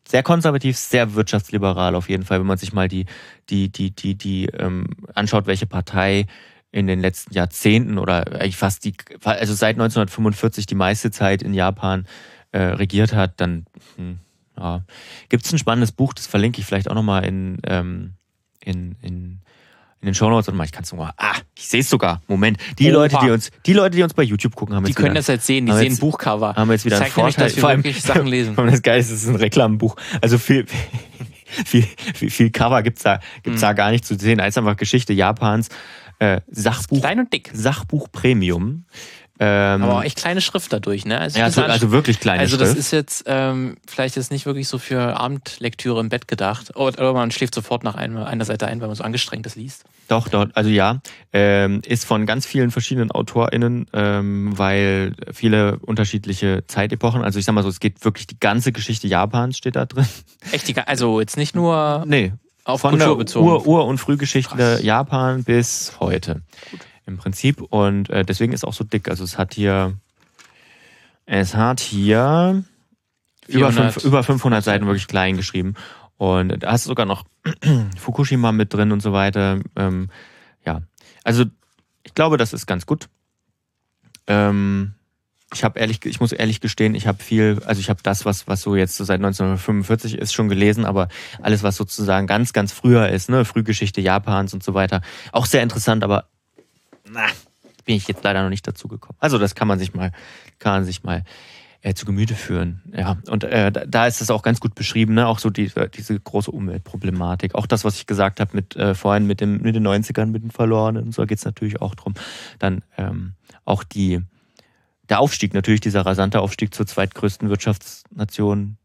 [SPEAKER 1] sehr konservativ, sehr wirtschaftsliberal auf jeden Fall, wenn man sich mal die, die, die, die, die ähm, anschaut, welche Partei in den letzten Jahrzehnten oder eigentlich fast die, also seit 1945 die meiste Zeit in Japan äh, regiert hat, dann hm, ja. gibt es ein spannendes Buch, das verlinke ich vielleicht auch nochmal in, ähm, in, in, in den Shownotes. Warte mal, ich kann es nochmal. Ah, ich sehe es sogar. Moment. Die
[SPEAKER 2] Oha.
[SPEAKER 1] Leute, die uns, die Leute, die uns bei YouTube gucken, haben
[SPEAKER 2] Die
[SPEAKER 1] jetzt
[SPEAKER 2] können
[SPEAKER 1] wieder,
[SPEAKER 2] das jetzt sehen, die sehen
[SPEAKER 1] jetzt-
[SPEAKER 2] Buchcover.
[SPEAKER 1] haben jetzt wieder einen
[SPEAKER 2] Zeigt nämlich,
[SPEAKER 1] Vorteil.
[SPEAKER 2] dass wir
[SPEAKER 1] Vor allem-
[SPEAKER 2] wirklich Sachen lesen.
[SPEAKER 1] Vor allem Das Geile ist, es ist ein Reklambuch. Also viel, viel, viel, viel Cover gibt's da, gibt's
[SPEAKER 2] Mhm.
[SPEAKER 1] da gar nicht zu sehen. Ist einfach Geschichte Japans. Äh, Sachbuch,
[SPEAKER 2] Klein und dick.
[SPEAKER 1] Sachbuch Premium. Ähm,
[SPEAKER 2] Aber auch echt kleine Schrift dadurch, ne? Also,
[SPEAKER 1] ja,
[SPEAKER 2] das
[SPEAKER 1] so,
[SPEAKER 2] war-
[SPEAKER 1] also wirklich kleine
[SPEAKER 2] also das
[SPEAKER 1] Schrift.
[SPEAKER 2] ist jetzt ähm, vielleicht jetzt nicht wirklich so für Abendlektüre im Bett gedacht. Oder, oder man schläft sofort nach einer, Seite ein, weil man so angestrengt das liest.
[SPEAKER 1] Doch, doch, also ja. Ähm, ist von ganz vielen verschiedenen AutorInnen, ähm, weil viele unterschiedliche Zeitepochen, also ich sag mal so, es geht wirklich die ganze Geschichte Japans steht da drin.
[SPEAKER 2] Echt, die, also jetzt nicht nur
[SPEAKER 1] Nee,
[SPEAKER 2] auf
[SPEAKER 1] von
[SPEAKER 2] Kultur
[SPEAKER 1] der. Ur-, Ur und Frühgeschichte
[SPEAKER 2] Krass.
[SPEAKER 1] Japan bis heute. Im Prinzip. Und äh, deswegen ist auch so dick. Also es hat hier, es hat hier über,
[SPEAKER 2] 400.
[SPEAKER 1] fünf, über 500 Seiten wirklich klein geschrieben. Und da hast du sogar noch Fukushima mit drin und so weiter. Ähm, ja, also ich glaube, das ist ganz gut. Ähm, ich habe ehrlich, ich muss ehrlich gestehen, ich habe viel, also ich habe das, was was so jetzt so seit 1945 ist, schon gelesen, aber alles, was sozusagen ganz, ganz früher ist, ne, Frühgeschichte Japans und so weiter, auch sehr interessant, aber na, bin ich jetzt leider noch nicht dazu gekommen. Also das kann man sich mal, kann man sich mal äh, zu Gemüte führen. Ja, und äh, da, ist es auch ganz gut beschrieben, ne? auch so die, diese große Umweltproblematik. Auch das, was ich gesagt habe mit äh, vorhin mit, dem, mit den 90ern, mit den Verlorenen, und so geht es natürlich auch drum. Dann ähm, auch die, der Aufstieg, natürlich dieser rasante Aufstieg zur zweitgrößten Wirtschaftsnation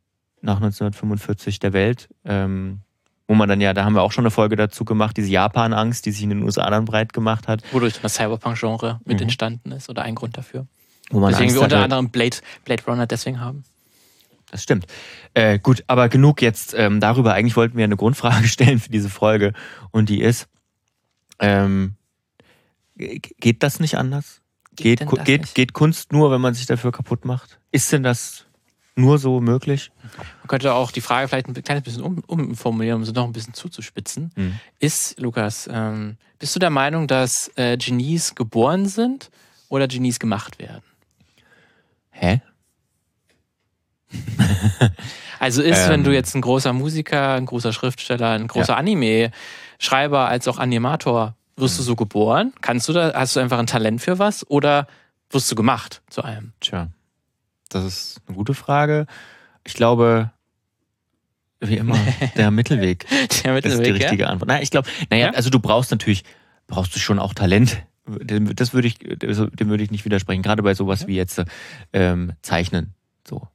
[SPEAKER 1] nach 1945 der Welt. Ähm, wo man dann ja, da haben wir auch schon eine Folge dazu gemacht, diese Japan-Angst, die sich in den USA dann breit gemacht hat.
[SPEAKER 2] wodurch dann das Cyberpunk-Genre mit
[SPEAKER 1] Mhm.
[SPEAKER 2] entstanden ist oder ein Grund dafür.
[SPEAKER 1] Wo man
[SPEAKER 2] Deswegen
[SPEAKER 1] Angst
[SPEAKER 2] wir unter
[SPEAKER 1] hatte-
[SPEAKER 2] anderem Blade, Blade Runner deswegen haben.
[SPEAKER 1] Das stimmt. Äh, gut, aber genug jetzt ähm, darüber. Eigentlich wollten wir eine Grundfrage stellen für diese Folge. Und die ist, ähm, geht das nicht anders? Geht, geht,
[SPEAKER 2] nicht?
[SPEAKER 1] geht Kunst nur, wenn man sich dafür kaputt macht? Ist denn das nur so möglich?
[SPEAKER 2] Man könnte auch die Frage vielleicht ein kleines bisschen um, umformulieren, um sie noch ein bisschen zuzuspitzen.
[SPEAKER 1] Hm.
[SPEAKER 2] Ist, Lukas, ähm, bist du der Meinung, dass äh, Genies geboren sind oder Genies gemacht werden?
[SPEAKER 1] Hä?
[SPEAKER 2] Also ist,
[SPEAKER 1] Ähm.
[SPEAKER 2] wenn du jetzt ein großer Musiker, ein großer Schriftsteller, ein großer Anime-Schreiber als auch Animator, wirst du so geboren? Kannst du da, hast du einfach ein Talent für was oder wirst du gemacht zu einem?
[SPEAKER 1] Tja, das ist eine gute Frage. Ich glaube, wie immer, der Mittelweg.
[SPEAKER 2] Der
[SPEAKER 1] Das ist die
[SPEAKER 2] Mittelweg, ja?
[SPEAKER 1] richtige Antwort. Naja, ich glaube, naja,
[SPEAKER 2] Ja?
[SPEAKER 1] also du brauchst natürlich, brauchst du schon auch Talent. Dem- Das würde ich, dem würde ich nicht widersprechen. Gerade bei sowas wie jetzt ähm, Zeichnen. So.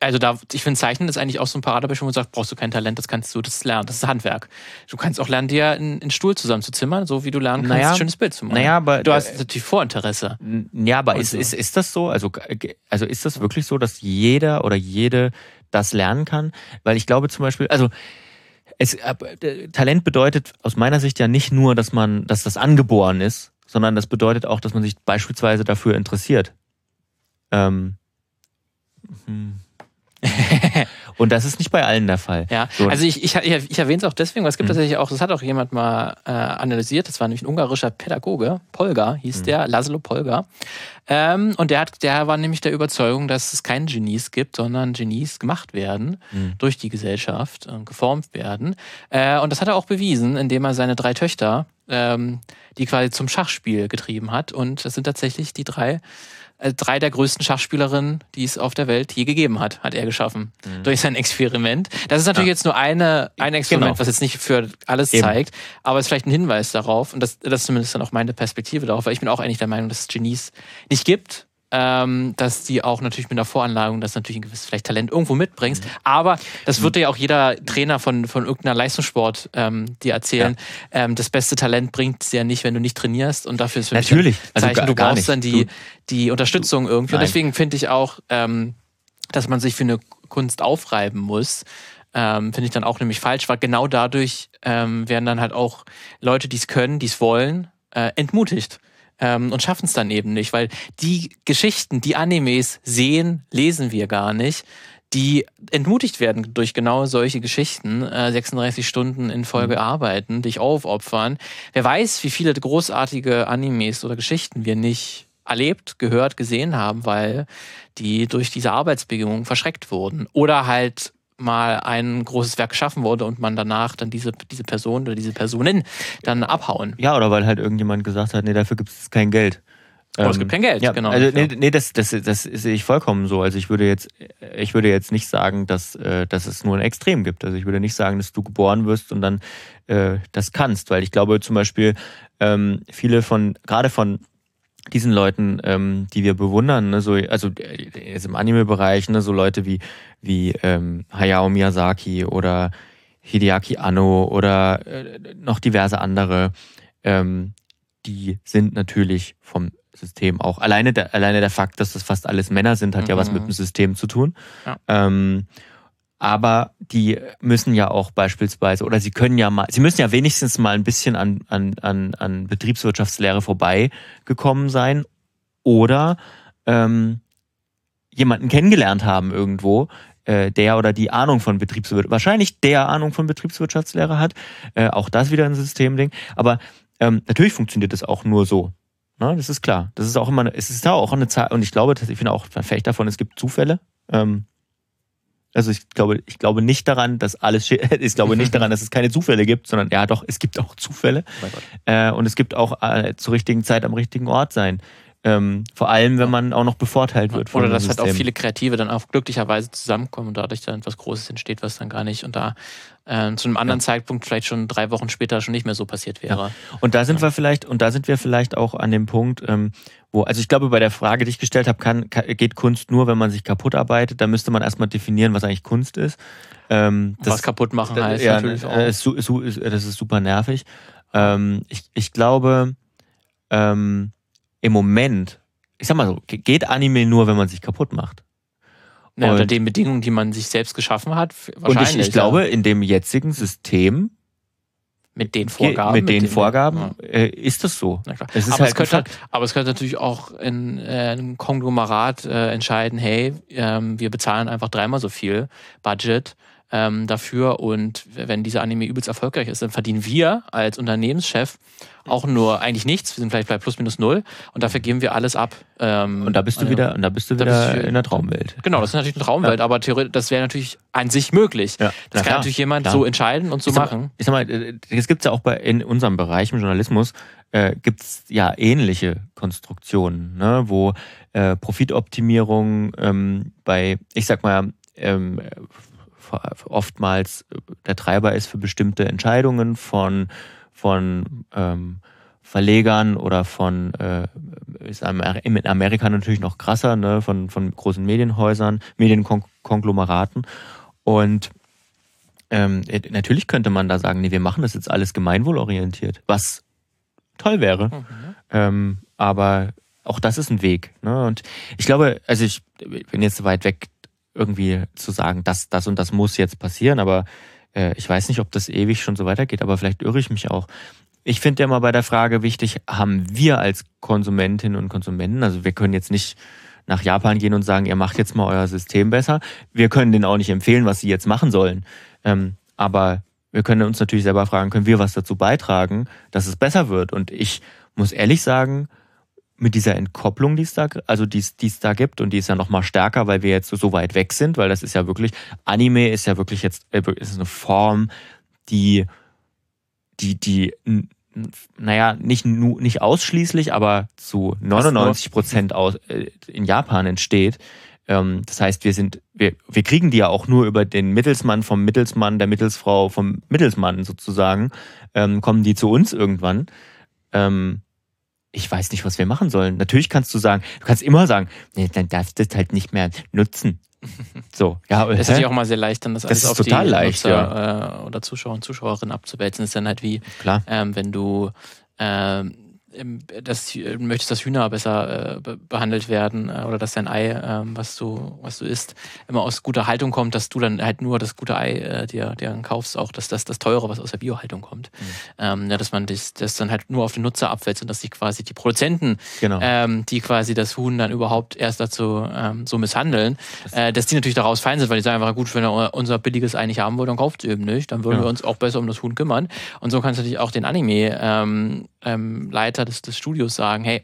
[SPEAKER 2] Also da, ich finde, Zeichnen ist eigentlich auch so ein Paradebeispiel, wo man sagt, brauchst du kein Talent, das kannst du, das ist lernen, das ist Handwerk. Du kannst auch lernen, dir einen, einen Stuhl zusammenzuzimmern, so wie du lernen kannst,
[SPEAKER 1] Naja,
[SPEAKER 2] ein schönes Bild zu malen.
[SPEAKER 1] Naja, aber
[SPEAKER 2] Du hast natürlich Vorinteresse.
[SPEAKER 1] ja, aber ist,
[SPEAKER 2] Also.
[SPEAKER 1] ist, ist das so? Also, äh, also ist das wirklich so, dass jeder oder jede das lernen kann? Weil ich glaube zum Beispiel, also es, äh, Talent bedeutet aus meiner Sicht ja nicht nur, dass man, dass das angeboren ist, sondern das bedeutet auch, dass man sich beispielsweise dafür interessiert. Ähm, hm. Und das ist nicht bei allen der Fall.
[SPEAKER 2] Ja,
[SPEAKER 1] So.
[SPEAKER 2] also ich, ich, ich erwähne es auch deswegen, weil es gibt
[SPEAKER 1] Mhm.
[SPEAKER 2] tatsächlich auch, das hat auch jemand mal äh, analysiert, das war nämlich ein ungarischer Pädagoge, Polgar
[SPEAKER 1] Mhm.
[SPEAKER 2] hieß der, Laszlo Polgar. Ähm, und der, hat, der war nämlich der Überzeugung, dass es keine Genies gibt, sondern Genies gemacht werden
[SPEAKER 1] Mhm.
[SPEAKER 2] durch die Gesellschaft, äh, geformt werden. Äh, und das hat er auch bewiesen, indem er seine drei Töchter, ähm, die quasi zum Schachspiel getrieben hat. Und das sind tatsächlich die drei drei der größten Schachspielerinnen, die es auf der Welt je gegeben hat, hat er geschaffen. Durch sein Experiment. Das ist natürlich
[SPEAKER 1] Mhm. Ja.
[SPEAKER 2] jetzt nur eine, ein Experiment,
[SPEAKER 1] Genau.
[SPEAKER 2] was jetzt nicht für alles
[SPEAKER 1] Eben.
[SPEAKER 2] zeigt, aber es ist vielleicht ein Hinweis darauf, und das, das ist zumindest dann auch meine Perspektive darauf, weil ich bin auch eigentlich der Meinung, dass es Genies nicht gibt. Ähm, dass die auch natürlich mit einer Voranlagung, das natürlich ein gewisses vielleicht Talent irgendwo mitbringst.
[SPEAKER 1] Mhm.
[SPEAKER 2] Aber das wird dir ja auch jeder Trainer von, von irgendeiner Leistungssport ähm, dir erzählen. Ähm, das beste Talent bringt es ja nicht, wenn du nicht trainierst. Und dafür ist für mich
[SPEAKER 1] Natürlich.
[SPEAKER 2] ein
[SPEAKER 1] Also
[SPEAKER 2] Zeichen,
[SPEAKER 1] gar-
[SPEAKER 2] du brauchst
[SPEAKER 1] nicht.
[SPEAKER 2] dann die,
[SPEAKER 1] Du-
[SPEAKER 2] die Unterstützung irgendwie. Und deswegen finde ich auch, ähm, dass man sich für eine Kunst aufreiben muss, ähm, finde ich dann auch nämlich falsch, weil genau dadurch ähm, werden dann halt auch Leute, die es können, die es wollen, äh, entmutigt. Ähm, und schaffen es dann eben nicht, weil die Geschichten, die Animes sehen, lesen wir gar nicht, die entmutigt werden durch genau solche Geschichten, äh, 36 Stunden in Folge
[SPEAKER 1] Mhm.
[SPEAKER 2] arbeiten, dich aufopfern. Wer weiß, wie viele großartige Animes oder Geschichten wir nicht erlebt, gehört, gesehen haben, weil die durch diese Arbeitsbedingungen verschreckt wurden. Oder halt mal ein großes Werk geschaffen wurde und man danach dann diese, diese Person oder diese Personen dann abhauen.
[SPEAKER 1] Ja, oder weil halt irgendjemand gesagt hat, nee, dafür gibt es kein Geld.
[SPEAKER 2] Oder es gibt kein Geld,
[SPEAKER 1] ja,
[SPEAKER 2] genau.
[SPEAKER 1] Also, nee, nee das, das, das sehe ich vollkommen so. Also ich würde jetzt, ich würde jetzt nicht sagen, dass, äh, dass es nur ein Extrem gibt. Also ich würde nicht sagen, dass du geboren wirst und dann äh, das kannst, weil ich glaube zum Beispiel ähm, viele von, gerade von diesen Leuten, ähm, die wir bewundern, ne, so, also äh, jetzt im Anime-Bereich, ne, so Leute wie, wie ähm, Hayao Miyazaki oder Hideaki Anno oder äh, noch diverse andere, ähm, die sind natürlich vom System auch. Alleine der, alleine der Fakt, dass das fast alles Männer sind, hat ja was
[SPEAKER 2] Mhm.
[SPEAKER 1] mit dem System zu tun.
[SPEAKER 2] Ja.
[SPEAKER 1] Ähm, aber die müssen ja auch beispielsweise, oder sie können ja mal, sie müssen ja wenigstens mal ein bisschen an, an, an, an Betriebswirtschaftslehre vorbeigekommen sein oder ähm, jemanden kennengelernt haben irgendwo, äh, der oder die Ahnung von Betriebswirtschaft, wahrscheinlich der Ahnung von Betriebswirtschaftslehre hat. Äh, auch das wieder ein Systemding. Aber ähm, natürlich funktioniert das auch nur so. Ne, das ist klar. Das ist auch immer, eine, es ist auch eine Zahl, und ich glaube, ich bin auch Verfechter davon, es gibt Zufälle. Ähm, also ich glaube, ich glaube nicht daran, dass alles, ich glaube nicht daran, dass es keine Zufälle gibt, sondern ja doch, es gibt auch Zufälle. Äh, und es gibt auch äh, zur richtigen Zeit am richtigen Ort sein. Ähm, vor allem, wenn man auch noch bevorteilt wird.
[SPEAKER 2] Oder dass halt auch viele Kreative dann auch glücklicherweise zusammenkommen und dadurch dann etwas Großes entsteht, was dann gar nicht und da äh, zu einem anderen Zeitpunkt vielleicht schon drei Wochen später schon nicht mehr so passiert wäre.
[SPEAKER 1] Und da sind wir vielleicht, und da sind wir vielleicht auch an dem Punkt, ähm, wo, also ich glaube, bei der Frage, die ich gestellt habe, kann, kann, geht Kunst nur, wenn man sich kaputt arbeitet. Da müsste man erstmal definieren, was eigentlich Kunst ist. Ähm,
[SPEAKER 2] was kaputt machen heißt
[SPEAKER 1] ja,
[SPEAKER 2] natürlich auch.
[SPEAKER 1] äh, ist, su- su- ist, das ist super nervig. Ähm, ich, ich glaube, ähm, im Moment, ich sag mal so, ge- geht Anime nur, wenn man sich kaputt macht.
[SPEAKER 2] ja, unter den Bedingungen, die man sich selbst geschaffen hat, f-
[SPEAKER 1] Und
[SPEAKER 2] wahrscheinlich.
[SPEAKER 1] ich, ich glaube, in dem jetzigen System,
[SPEAKER 2] ja. mit den Vorgaben.
[SPEAKER 1] mit, den
[SPEAKER 2] ja.
[SPEAKER 1] Vorgaben, äh, ist das so.
[SPEAKER 2] Na klar.
[SPEAKER 1] Es ist
[SPEAKER 2] aber,
[SPEAKER 1] halt
[SPEAKER 2] es könnte,
[SPEAKER 1] ein
[SPEAKER 2] aber es könnte natürlich auch in, äh, ein Konglomerat äh, entscheiden, hey, ähm, wir bezahlen einfach dreimal so viel Budget ähm, dafür und wenn dieser Anime übelst erfolgreich ist, dann verdienen wir als Unternehmenschef auch nur eigentlich nichts, wir sind vielleicht bei plus minus null und dafür geben wir alles ab. Ähm,
[SPEAKER 1] Und da bist du wieder, und da bist du wieder
[SPEAKER 2] bist du-
[SPEAKER 1] in der Traumwelt.
[SPEAKER 2] Genau, das ist natürlich eine Traumwelt, aber theoretisch, das wäre natürlich an sich möglich.
[SPEAKER 1] Ja,
[SPEAKER 2] Das
[SPEAKER 1] na
[SPEAKER 2] kann
[SPEAKER 1] klar,
[SPEAKER 2] natürlich jemand
[SPEAKER 1] klar.
[SPEAKER 2] so entscheiden und so
[SPEAKER 1] ich sag,
[SPEAKER 2] machen.
[SPEAKER 1] Ich sag mal, äh, das gibt's ja auch bei in unserem Bereich im Journalismus äh, gibt's ja ähnliche Konstruktionen, ne, wo äh, Profitoptimierung ähm, bei, ich sag mal, ähm, äh, oftmals der Treiber ist für bestimmte Entscheidungen von von ähm, Verlegern oder von äh, ist in Amerika natürlich noch krasser, ne, von von großen Medienhäusern, Medienkonglomeraten und ähm, äh, natürlich könnte man da sagen, nee, wir machen das jetzt alles gemeinwohlorientiert, was toll wäre.
[SPEAKER 2] Mhm.
[SPEAKER 1] Ähm, aber auch das ist ein Weg. Ne? Und ich glaube, also ich bin jetzt weit weg, irgendwie zu sagen, das, das und das muss jetzt passieren, aber äh, ich weiß nicht, ob das ewig schon so weitergeht, aber vielleicht irre ich mich auch. Ich finde ja immer bei der Frage wichtig, haben wir als Konsumentinnen und Konsumenten, also wir können jetzt nicht nach Japan gehen und sagen, ihr macht jetzt mal euer System besser. Wir können denen auch nicht empfehlen, was sie jetzt machen sollen. Ähm, aber wir können uns natürlich selber fragen, können wir was dazu beitragen, dass es besser wird? Und ich muss ehrlich sagen, mit dieser Entkopplung, die es da, also die es, da gibt, und die ist ja noch mal stärker, weil wir jetzt so, so weit weg sind, weil das ist ja wirklich, Anime ist ja wirklich jetzt, äh, ist eine Form, die, die, die, naja, nicht, nicht ausschließlich, aber zu 99 Prozent aus, äh, in Japan entsteht. Ähm, das heißt, wir sind, wir, wir kriegen die ja auch nur über den Mittelsmann vom Mittelsmann, der Mittelsfrau vom Mittelsmann sozusagen, ähm, kommen die zu uns irgendwann. Ähm, ich weiß nicht, was wir machen sollen. Natürlich kannst du sagen, du kannst immer sagen, nee, dann darfst du das halt nicht mehr nutzen. So, ja,
[SPEAKER 2] das ist natürlich auch mal sehr leicht, dann das,
[SPEAKER 1] das alles auf total die leicht, Nutzer,
[SPEAKER 2] ja. äh, oder Zuschauer und Zuschauerinnen abzuwälzen. Das ist dann halt wie, Klar. Ähm, wenn du ähm, das, möchtest, dass Hühner besser äh, behandelt werden äh, oder dass dein Ei, äh, was du, was du isst, immer aus guter Haltung kommt, dass du dann halt nur das gute Ei äh, dir, dir kaufst, auch dass das, das teure, was aus der Biohaltung kommt. Mhm. Ähm, ja, dass man das, das dann halt nur auf den Nutzer abwälzt und dass sich quasi die Produzenten, genau. ähm, die quasi das Huhn dann überhaupt erst dazu ähm, so misshandeln, äh, dass die natürlich daraus fein sind, weil die sagen einfach, gut, wenn ihr unser billiges Ei nicht haben wollt, dann kauft es eben nicht, dann würden ja. wir uns auch besser um das Huhn kümmern. Und so kannst du natürlich auch den Anime ähm, ähm, des, des Studios sagen, hey,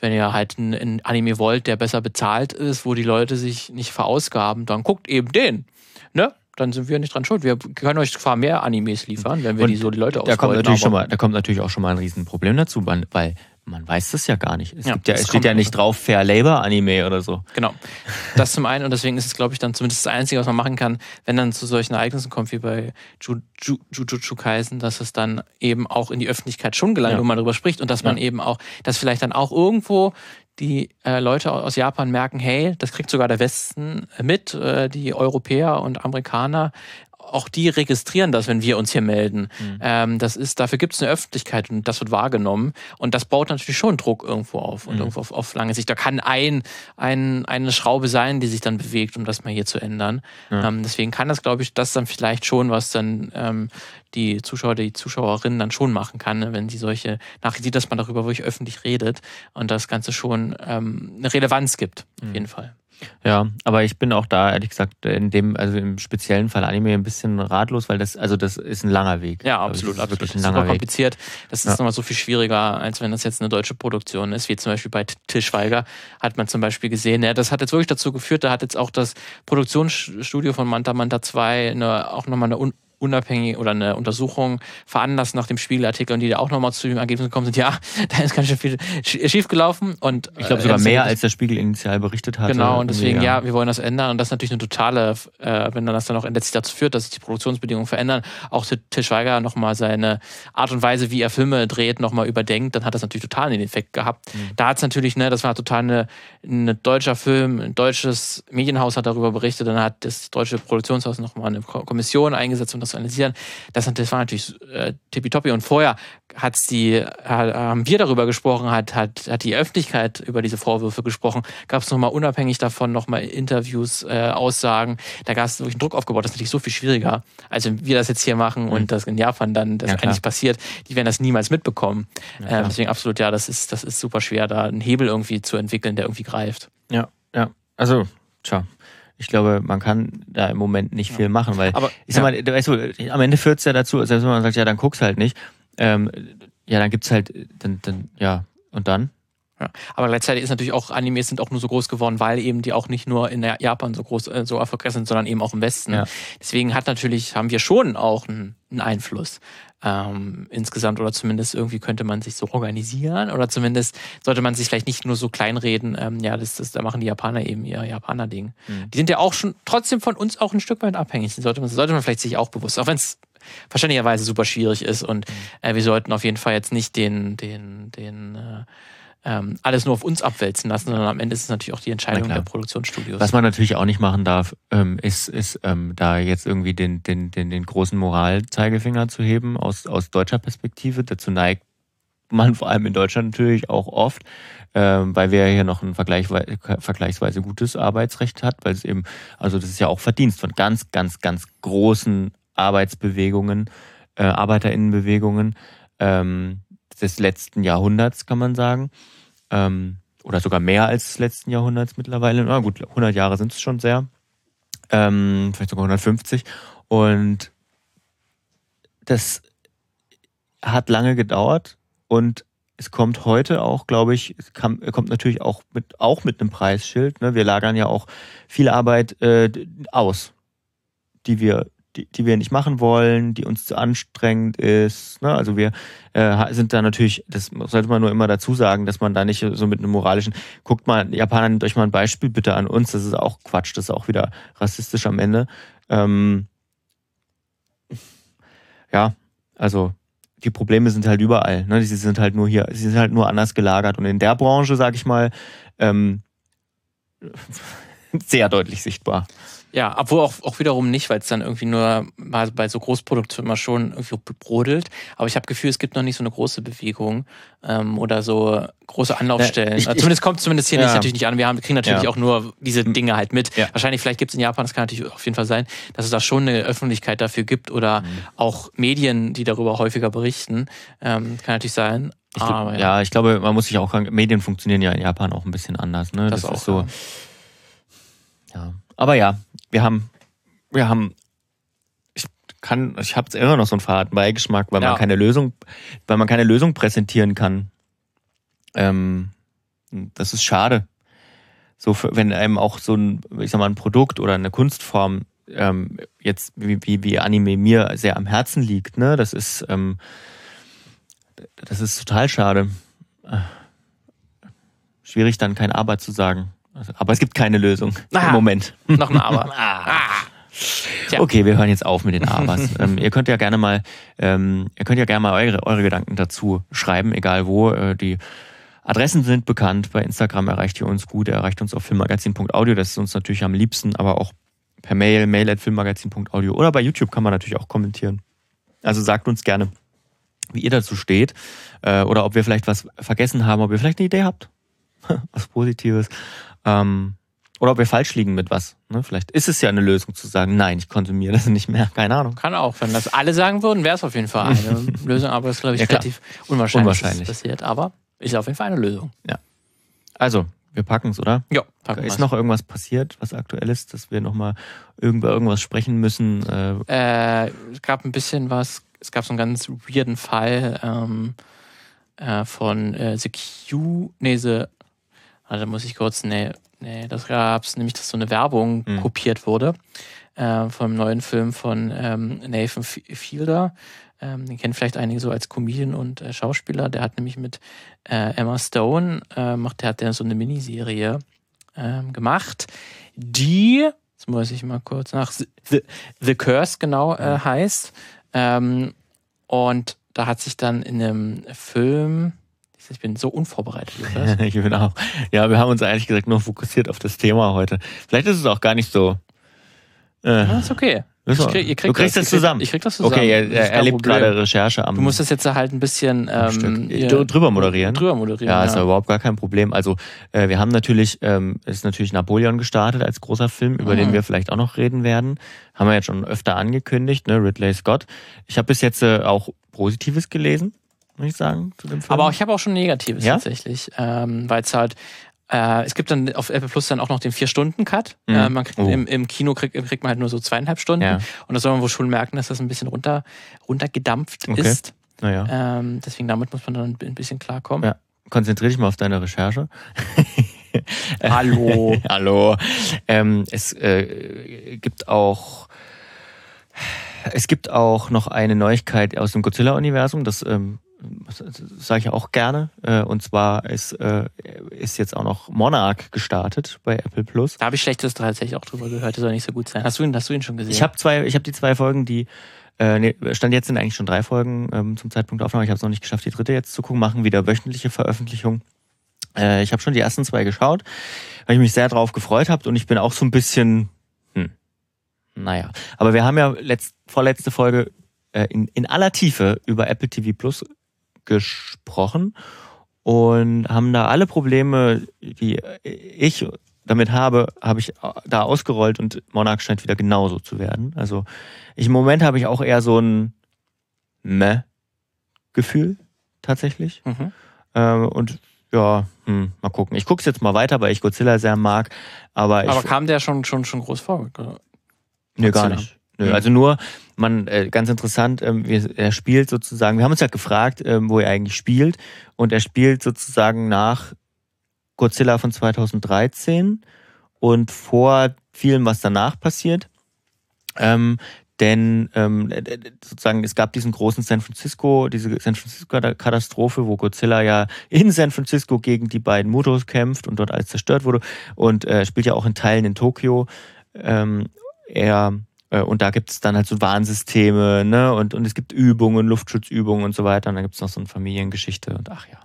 [SPEAKER 2] wenn ihr halt einen, Anime wollt, der besser bezahlt ist, wo die Leute sich nicht verausgaben, dann guckt eben den. Ne? dann sind wir nicht dran schuld. Wir können euch zwar mehr Animes liefern, wenn wir und die so die Leute
[SPEAKER 1] da kommt natürlich schon mal, Da kommt natürlich auch schon mal ein Riesenproblem dazu, weil man weiß das ja gar nicht. Es, ja, ja, es steht ja nicht drauf Fair Labor Anime oder so.
[SPEAKER 2] Genau. Das zum einen und deswegen ist es, glaube ich, dann zumindest das Einzige, was man machen kann, wenn dann zu solchen Ereignissen kommt wie bei Jujutsu Kaisen, dass es dann eben auch in die Öffentlichkeit schon gelangt, ja. wo man darüber spricht und dass man eben auch, dass vielleicht dann auch irgendwo die äh, Leute aus Japan merken, hey, das kriegt sogar der Westen mit, äh, die Europäer und Amerikaner auch die registrieren das, wenn wir uns hier melden. Mhm. Ähm, das ist, dafür gibt es eine Öffentlichkeit und das wird wahrgenommen. Und das baut natürlich schon Druck irgendwo auf und mhm. irgendwo auf, auf, lange Sicht. Da kann ein, ein, eine Schraube sein, die sich dann bewegt, um das mal hier zu ändern. Ja. Ähm, deswegen kann das, glaube ich, das dann vielleicht schon, was dann ähm, die Zuschauer, die Zuschauerinnen dann schon machen kann, ne, wenn sie solche Nachrichten sieht, dass man darüber wirklich öffentlich redet und das Ganze schon ähm, eine Relevanz gibt, auf mhm. jeden Fall.
[SPEAKER 1] Ja, aber ich bin auch da, ehrlich gesagt, in dem, also im speziellen Fall Anime ein bisschen ratlos, weil das, also das ist ein langer Weg.
[SPEAKER 2] Ja, absolut, also absolut. Ein langer super kompliziert. Das ist ja. nochmal so viel schwieriger, als wenn das jetzt eine deutsche Produktion ist, wie zum Beispiel bei Tischweiger hat man zum Beispiel gesehen. Ja, das hat jetzt wirklich dazu geführt, da hat jetzt auch das Produktionsstudio von Manta Manta 2 eine, auch nochmal eine unabhängig oder eine Untersuchung veranlasst nach dem Spiegelartikel und die da auch nochmal zu dem Ergebnis gekommen sind, ja, da ist ganz schön viel schiefgelaufen und
[SPEAKER 1] ich glaube sogar äh, mehr als der Spiegel initial berichtet hat.
[SPEAKER 2] Genau und deswegen ja. ja. wir wollen das ändern und das ist natürlich eine totale, äh, wenn dann das dann auch letztlich dazu führt, dass sich die Produktionsbedingungen verändern, auch Til Schweiger nochmal seine Art und Weise, wie er Filme dreht, nochmal überdenkt, dann hat das natürlich total den Effekt gehabt. Mhm. Da hat es natürlich, ne, das war total eine, ein deutscher Film, ein deutsches Medienhaus hat darüber berichtet, dann hat das deutsche Produktionshaus nochmal eine Kommission eingesetzt und das industrialisieren. Das, das war natürlich äh, tippitoppi. Und vorher hat's die, haben wir darüber gesprochen, hat, hat, hat die Öffentlichkeit über diese Vorwürfe gesprochen. Gab es nochmal unabhängig davon nochmal Interviews, äh, Aussagen. Da gab es wirklich einen Druck aufgebaut. Das ist natürlich so viel schwieriger, als wenn wir das jetzt hier machen mhm. und das in Japan dann das ja, eigentlich passiert. Die werden das niemals mitbekommen. Ja, äh, deswegen absolut, ja, das ist, das ist super schwer, da einen Hebel irgendwie zu entwickeln, der irgendwie greift.
[SPEAKER 1] Ja, ja. Also, tja, ich glaube, man kann da im Moment nicht viel machen, weil aber, ich sag mal, ja. weißt du, am Ende führt es ja dazu, selbst wenn man sagt, ja, dann guck's halt nicht, ähm, ja, dann gibt's halt, dann, dann, ja, und dann?
[SPEAKER 2] Ja. Aber gleichzeitig ist natürlich auch, Animes sind auch nur so groß geworden, weil eben die auch nicht nur in Japan so groß, äh, so erfolgreich sind, sondern eben auch im Westen. Ja. Deswegen hat natürlich, haben wir schon auch einen, einen Einfluss ähm, insgesamt oder zumindest irgendwie könnte man sich so organisieren oder zumindest sollte man sich vielleicht nicht nur so kleinreden, ähm, ja, das, das, da machen die Japaner eben ihr Japaner-Ding. Mhm. Die sind ja auch schon trotzdem von uns auch ein Stück weit abhängig. Das sollte man, sollte man vielleicht sich auch bewusst, auch wenn es verständlicherweise super schwierig ist und mhm. äh, wir sollten auf jeden Fall jetzt nicht den, den, den äh, ähm, alles nur auf uns abwälzen lassen, sondern am Ende ist es natürlich auch die Entscheidung der Produktionsstudios.
[SPEAKER 1] Was man natürlich auch nicht machen darf, ähm, ist, ist ähm, da jetzt irgendwie den, den, den, den großen Moralzeigefinger zu heben aus, aus deutscher Perspektive. Dazu neigt man vor allem in Deutschland natürlich auch oft, ähm, weil wir hier noch ein vergleichsweise, vergleichsweise gutes Arbeitsrecht hat, weil es eben, also das ist ja auch Verdienst von ganz, ganz, ganz großen Arbeitsbewegungen, äh, Arbeiterinnenbewegungen. Ähm, des letzten Jahrhunderts, kann man sagen. Ähm, oder sogar mehr als des letzten Jahrhunderts mittlerweile. Na gut, 100 Jahre sind es schon sehr. Ähm, vielleicht sogar 150. Und das hat lange gedauert und es kommt heute auch, glaube ich, kam, kommt natürlich auch mit, auch mit einem Preisschild. Ne? Wir lagern ja auch viel Arbeit äh, aus, die wir, die, die wir nicht machen wollen, die uns zu anstrengend ist. Ne? Also wir äh, sind da natürlich, das sollte man nur immer dazu sagen, dass man da nicht so mit einem moralischen, guckt mal, Japaner, nehmt euch mal ein Beispiel bitte an uns, das ist auch Quatsch, das ist auch wieder rassistisch am Ende. Ähm, ja, also die Probleme sind halt überall. Ne? Sie sind halt nur hier, sie sind halt nur anders gelagert. Und in der Branche, sag ich mal, ähm, sehr deutlich sichtbar.
[SPEAKER 2] Ja, obwohl auch, auch wiederum nicht, weil es dann irgendwie nur mal bei so Großproduktionen immer schon irgendwie brodelt. Aber ich habe Gefühl, es gibt noch nicht so eine große Bewegung ähm, oder so große Anlaufstellen. Ja, ich, also zumindest kommt zumindest hier ja. nicht, natürlich nicht an. Wir haben, kriegen natürlich ja. auch nur diese Dinge halt mit. Wahrscheinlich, vielleicht gibt es in Japan, das kann natürlich auf jeden Fall sein, dass es da schon eine Öffentlichkeit dafür gibt oder mhm. auch Medien, die darüber häufiger berichten. Ähm, kann natürlich sein.
[SPEAKER 1] Ich glaub, ja. ich glaube, man muss sich auch Medien funktionieren ja in Japan auch ein bisschen anders. Ne?
[SPEAKER 2] Das, das ist so.
[SPEAKER 1] Ja. Aber ja, wir haben, wir haben, ich kann, ich habe immer noch so einen faden Beigeschmack, weil ja. man keine Lösung, weil man keine Lösung präsentieren kann. Ähm, das ist schade. So, für, wenn einem auch so ein, ich sag mal, ein Produkt oder eine Kunstform ähm, jetzt wie, wie, wie Anime mir sehr am Herzen liegt, ne, das ist, ähm, das ist total schade. Schwierig dann kein Aber zu sagen. Aber es gibt keine Lösung Aha, im Moment.
[SPEAKER 2] Noch ein Aber. ah.
[SPEAKER 1] Okay, wir hören jetzt auf mit den Abers. ähm, ihr könnt ja gerne mal, ähm, ihr könnt ja gerne mal eure, eure Gedanken dazu schreiben, egal wo. Äh, die Adressen sind bekannt. Bei Instagram erreicht ihr uns gut. Er erreicht uns auf filmmagazin.audio. Das ist uns natürlich am liebsten, aber auch per Mail, mail at filmmagazin.audio. Oder bei YouTube kann man natürlich auch kommentieren. Also sagt uns gerne, wie ihr dazu steht. Äh, oder ob wir vielleicht was vergessen haben, ob ihr vielleicht eine Idee habt. was Positives. Ähm, oder ob wir falsch liegen mit was. Ne? Vielleicht ist es ja eine Lösung zu sagen, nein, ich konsumiere das nicht mehr. Keine Ahnung.
[SPEAKER 2] Kann auch. Wenn das alle sagen würden, wäre es auf jeden Fall eine Lösung. Aber das ist, glaube ich, ja, relativ unwahrscheinlich, unwahrscheinlich. Dass das passiert. Aber ist auf jeden Fall eine Lösung.
[SPEAKER 1] Ja. Also, wir packen es, oder?
[SPEAKER 2] Ja,
[SPEAKER 1] packen Ist noch irgendwas passiert, was aktuell ist, dass wir nochmal über irgendwas sprechen müssen?
[SPEAKER 2] Äh, äh, es gab ein bisschen was. Es gab so einen ganz weirden Fall ähm, äh, von äh, The Q, nee, The also muss ich kurz, nee, nee, das gab's nämlich, dass so eine Werbung mhm. kopiert wurde äh, vom neuen Film von ähm, Nathan Fielder. Ähm, den kennen vielleicht einige so als Comedian und äh, Schauspieler. Der hat nämlich mit äh, Emma Stone, äh, macht, der hat der so eine Miniserie ähm, gemacht, die, jetzt muss ich mal kurz nach, The, The Curse genau äh, heißt. Ähm, und da hat sich dann in einem Film, ich bin so unvorbereitet.
[SPEAKER 1] ich bin auch. Ja, wir haben uns ehrlich gesagt nur fokussiert auf das Thema heute. Vielleicht ist es auch gar nicht so.
[SPEAKER 2] Äh, ja, ist okay.
[SPEAKER 1] Krieg, krieg du kriegst das, das zusammen.
[SPEAKER 2] Ich krieg das zusammen.
[SPEAKER 1] Okay, er, er erlebt gerade Recherche am.
[SPEAKER 2] Du musst das jetzt halt ein bisschen ähm,
[SPEAKER 1] drüber moderieren.
[SPEAKER 2] Drüber moderieren.
[SPEAKER 1] Ja, ist ja überhaupt gar kein Problem. Also äh, wir haben natürlich, ähm, ist natürlich Napoleon gestartet als großer Film, über mhm. den wir vielleicht auch noch reden werden. Haben wir jetzt schon öfter angekündigt, ne? Ridley Scott. Ich habe bis jetzt äh, auch Positives gelesen muss ich sagen, zu dem Film.
[SPEAKER 2] Aber ich habe auch schon Negatives ja? tatsächlich, ähm, weil es halt äh, es gibt dann auf Apple Plus dann auch noch den Vier-Stunden-Cut. Mhm. Äh, man kriegt, oh. im, im, Kino kriegt, kriegt, man halt nur so zweieinhalb Stunden. Ja. Und da soll man wohl schon merken, dass das ein bisschen runter, runtergedampft okay. ist.
[SPEAKER 1] Naja.
[SPEAKER 2] Ähm, deswegen damit muss man dann ein bisschen klarkommen. Ja.
[SPEAKER 1] Konzentriere dich mal auf deine Recherche.
[SPEAKER 2] Hallo.
[SPEAKER 1] Hallo. Ähm, es äh, gibt auch es gibt auch noch eine Neuigkeit aus dem Godzilla-Universum. Das ähm, sage ich auch gerne. Äh, und zwar ist, äh, ist jetzt auch noch Monarch gestartet bei Apple Plus.
[SPEAKER 2] Da habe ich Schlechtes tatsächlich auch drüber gehört. Das soll nicht so gut sein. Hast du ihn, hast du ihn schon gesehen?
[SPEAKER 1] Ich habe zwei, ich habe die zwei Folgen, die äh, nee, stand jetzt sind eigentlich schon drei Folgen ähm, zum Zeitpunkt der Aufnahme. Ich habe es noch nicht geschafft, die dritte jetzt zu gucken. Machen wieder wöchentliche Veröffentlichung. Äh, ich habe schon die ersten zwei geschaut, weil ich mich sehr drauf gefreut habe und ich bin auch so ein bisschen, hm, naja. Aber wir haben ja letzt, vorletzte Folge äh, in, in aller Tiefe über Apple TV Plus gesprochen und haben da alle Probleme, die ich damit habe, habe ich da ausgerollt und Monarch scheint wieder genauso zu werden. Also ich, im Moment habe ich auch eher so ein Meh-Gefühl tatsächlich. Mhm. Ähm, und ja, hm, mal gucken. Ich gucke es jetzt mal weiter, weil ich Godzilla sehr mag. Aber,
[SPEAKER 2] Aber
[SPEAKER 1] ich,
[SPEAKER 2] kam der schon, schon, schon groß vor?
[SPEAKER 1] nee, gar
[SPEAKER 2] Godzilla?
[SPEAKER 1] nicht. Nö,
[SPEAKER 2] Mhm.
[SPEAKER 1] Also nur, man, äh, ganz interessant, ähm, wir, er spielt sozusagen, wir haben uns ja gefragt, ähm, wo er eigentlich spielt. Und er spielt sozusagen nach Godzilla von 2013 und vor vielem, was danach passiert. Ähm, denn ähm, äh, äh, sozusagen es gab diesen großen San Francisco, diese San Francisco-Katastrophe, wo Godzilla ja in San Francisco gegen die beiden Mutos kämpft und dort alles zerstört wurde und äh, spielt ja auch in Teilen in Tokio. Ähm, er und da gibt es dann halt so Warnsysteme, ne? Und, und es gibt Übungen, Luftschutzübungen und so weiter. Und dann gibt es noch so eine Familiengeschichte und ach ja.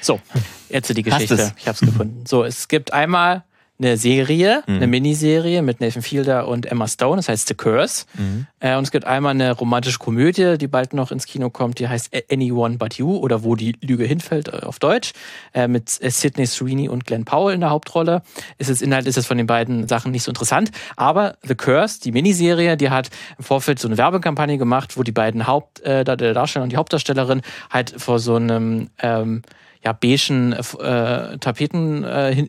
[SPEAKER 2] So, jetzt die Geschichte.
[SPEAKER 1] es.
[SPEAKER 2] Ich habe es gefunden. So, es gibt einmal eine Serie,
[SPEAKER 1] Mhm.
[SPEAKER 2] eine Miniserie mit Nathan Fielder und Emma Stone, das heißt The Curse.
[SPEAKER 1] Mhm.
[SPEAKER 2] Äh, und es gibt einmal eine romantische Komödie, die bald noch ins Kino kommt, die heißt Anyone But You oder Wo die Lüge hinfällt äh, auf Deutsch, äh, mit äh, Sidney Sweeney und Glenn Powell in der Hauptrolle. Ist es Inhalt ist es von den beiden Sachen nicht so interessant, aber The Curse, die Miniserie, die hat im Vorfeld so eine Werbekampagne gemacht, wo die beiden Haupt äh, der Darsteller und die Hauptdarstellerin halt vor so einem ähm, ja, beigen äh, Tapeten äh,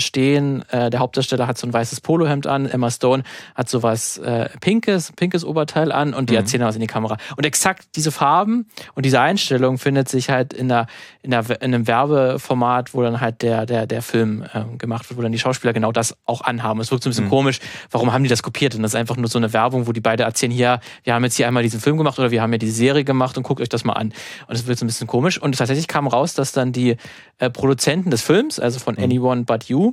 [SPEAKER 2] stehen. Äh, der Hauptdarsteller hat so ein weißes Polohemd an, Emma Stone hat so was äh, pinkes, pinkes Oberteil an und die
[SPEAKER 1] Mhm.
[SPEAKER 2] erzählen was in die Kamera. Und exakt diese Farben und diese Einstellung findet sich halt in, der, in, der, in einem Werbeformat, wo dann halt der, der, der Film ähm, gemacht wird, wo dann die Schauspieler genau das auch anhaben. Es wirkt so ein bisschen
[SPEAKER 1] Mhm.
[SPEAKER 2] komisch, warum haben die das kopiert? Und das ist einfach nur so eine Werbung, wo die beide erzählen, hier, wir haben jetzt hier einmal diesen Film gemacht oder wir haben ja diese Serie gemacht und guckt euch das mal an. Und es wird so ein bisschen komisch. Und tatsächlich kam raus, dass dann die äh, Produzenten des Films, also von
[SPEAKER 1] Mhm.
[SPEAKER 2] Anyone But You,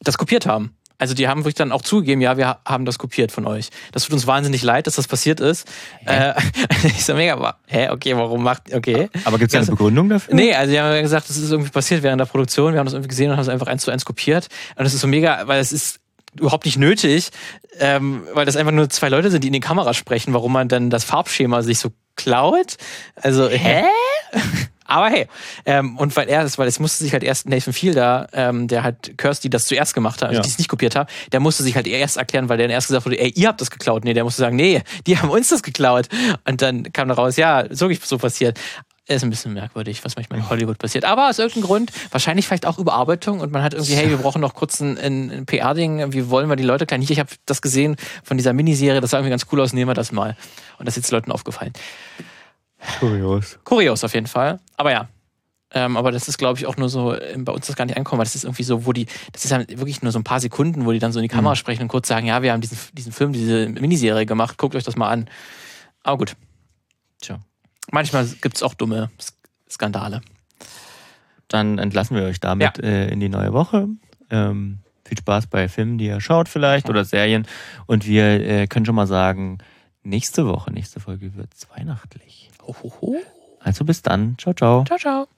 [SPEAKER 2] das kopiert haben. Also die haben wirklich dann auch zugegeben, ja, wir ha- haben das kopiert von euch. Das tut uns wahnsinnig leid, dass das passiert ist. Äh, ich so mega, hä, okay, warum macht, okay.
[SPEAKER 1] Aber gibt es eine
[SPEAKER 2] Also-
[SPEAKER 1] Begründung dafür?
[SPEAKER 2] Nee, also die haben ja gesagt, das ist irgendwie passiert während der Produktion. Wir haben das irgendwie gesehen und haben es einfach eins zu eins kopiert. Und das ist so mega, weil es ist überhaupt nicht nötig, ähm, weil das einfach nur zwei Leute sind, die in die Kamera sprechen, warum man dann das Farbschema sich so klaut. Also, hä? Aber hey, ähm, und weil er das, weil es musste sich halt erst Nathan Fielder, ähm, der halt Kirsty das zuerst gemacht hat, also
[SPEAKER 1] Ja.
[SPEAKER 2] die es nicht kopiert hat, der musste sich halt erst erklären, weil der dann erst gesagt wurde, ey, ihr habt das geklaut. Nee, der musste sagen, nee, die haben uns das geklaut. Und dann kam da raus, ja, so so passiert. Ist ein bisschen merkwürdig, was manchmal in Hollywood passiert. Aber aus irgendeinem Grund, wahrscheinlich vielleicht auch Überarbeitung und man hat irgendwie, hey, wir brauchen noch kurz ein, ein, PR-Ding, wie wollen wir die Leute klein? Ich habe das gesehen von dieser Miniserie, das sah irgendwie ganz cool aus, nehmen wir das mal. Und das ist jetzt Leuten aufgefallen.
[SPEAKER 1] Kurios.
[SPEAKER 2] Kurios auf jeden Fall. Aber ja. Ähm, aber das ist, glaube ich, auch nur so, ähm, bei uns das gar nicht ankommen, weil das ist irgendwie so, wo die, das ist ja wirklich nur so ein paar Sekunden, wo die dann so in die Kamera
[SPEAKER 1] Mhm.
[SPEAKER 2] sprechen und kurz sagen, ja, wir haben diesen, diesen Film, diese Miniserie gemacht, guckt euch das mal an. Aber gut.
[SPEAKER 1] Tja.
[SPEAKER 2] Manchmal gibt es auch dumme Skandale.
[SPEAKER 1] Dann entlassen wir euch damit äh, in die neue Woche. Ähm, viel Spaß bei Filmen, die ihr schaut vielleicht oder Serien. Und wir äh, können schon mal sagen, nächste Woche, nächste Folge wird weihnachtlich.
[SPEAKER 2] Hohoho.
[SPEAKER 1] Also bis dann. Ciao, ciao.
[SPEAKER 2] Ciao, ciao.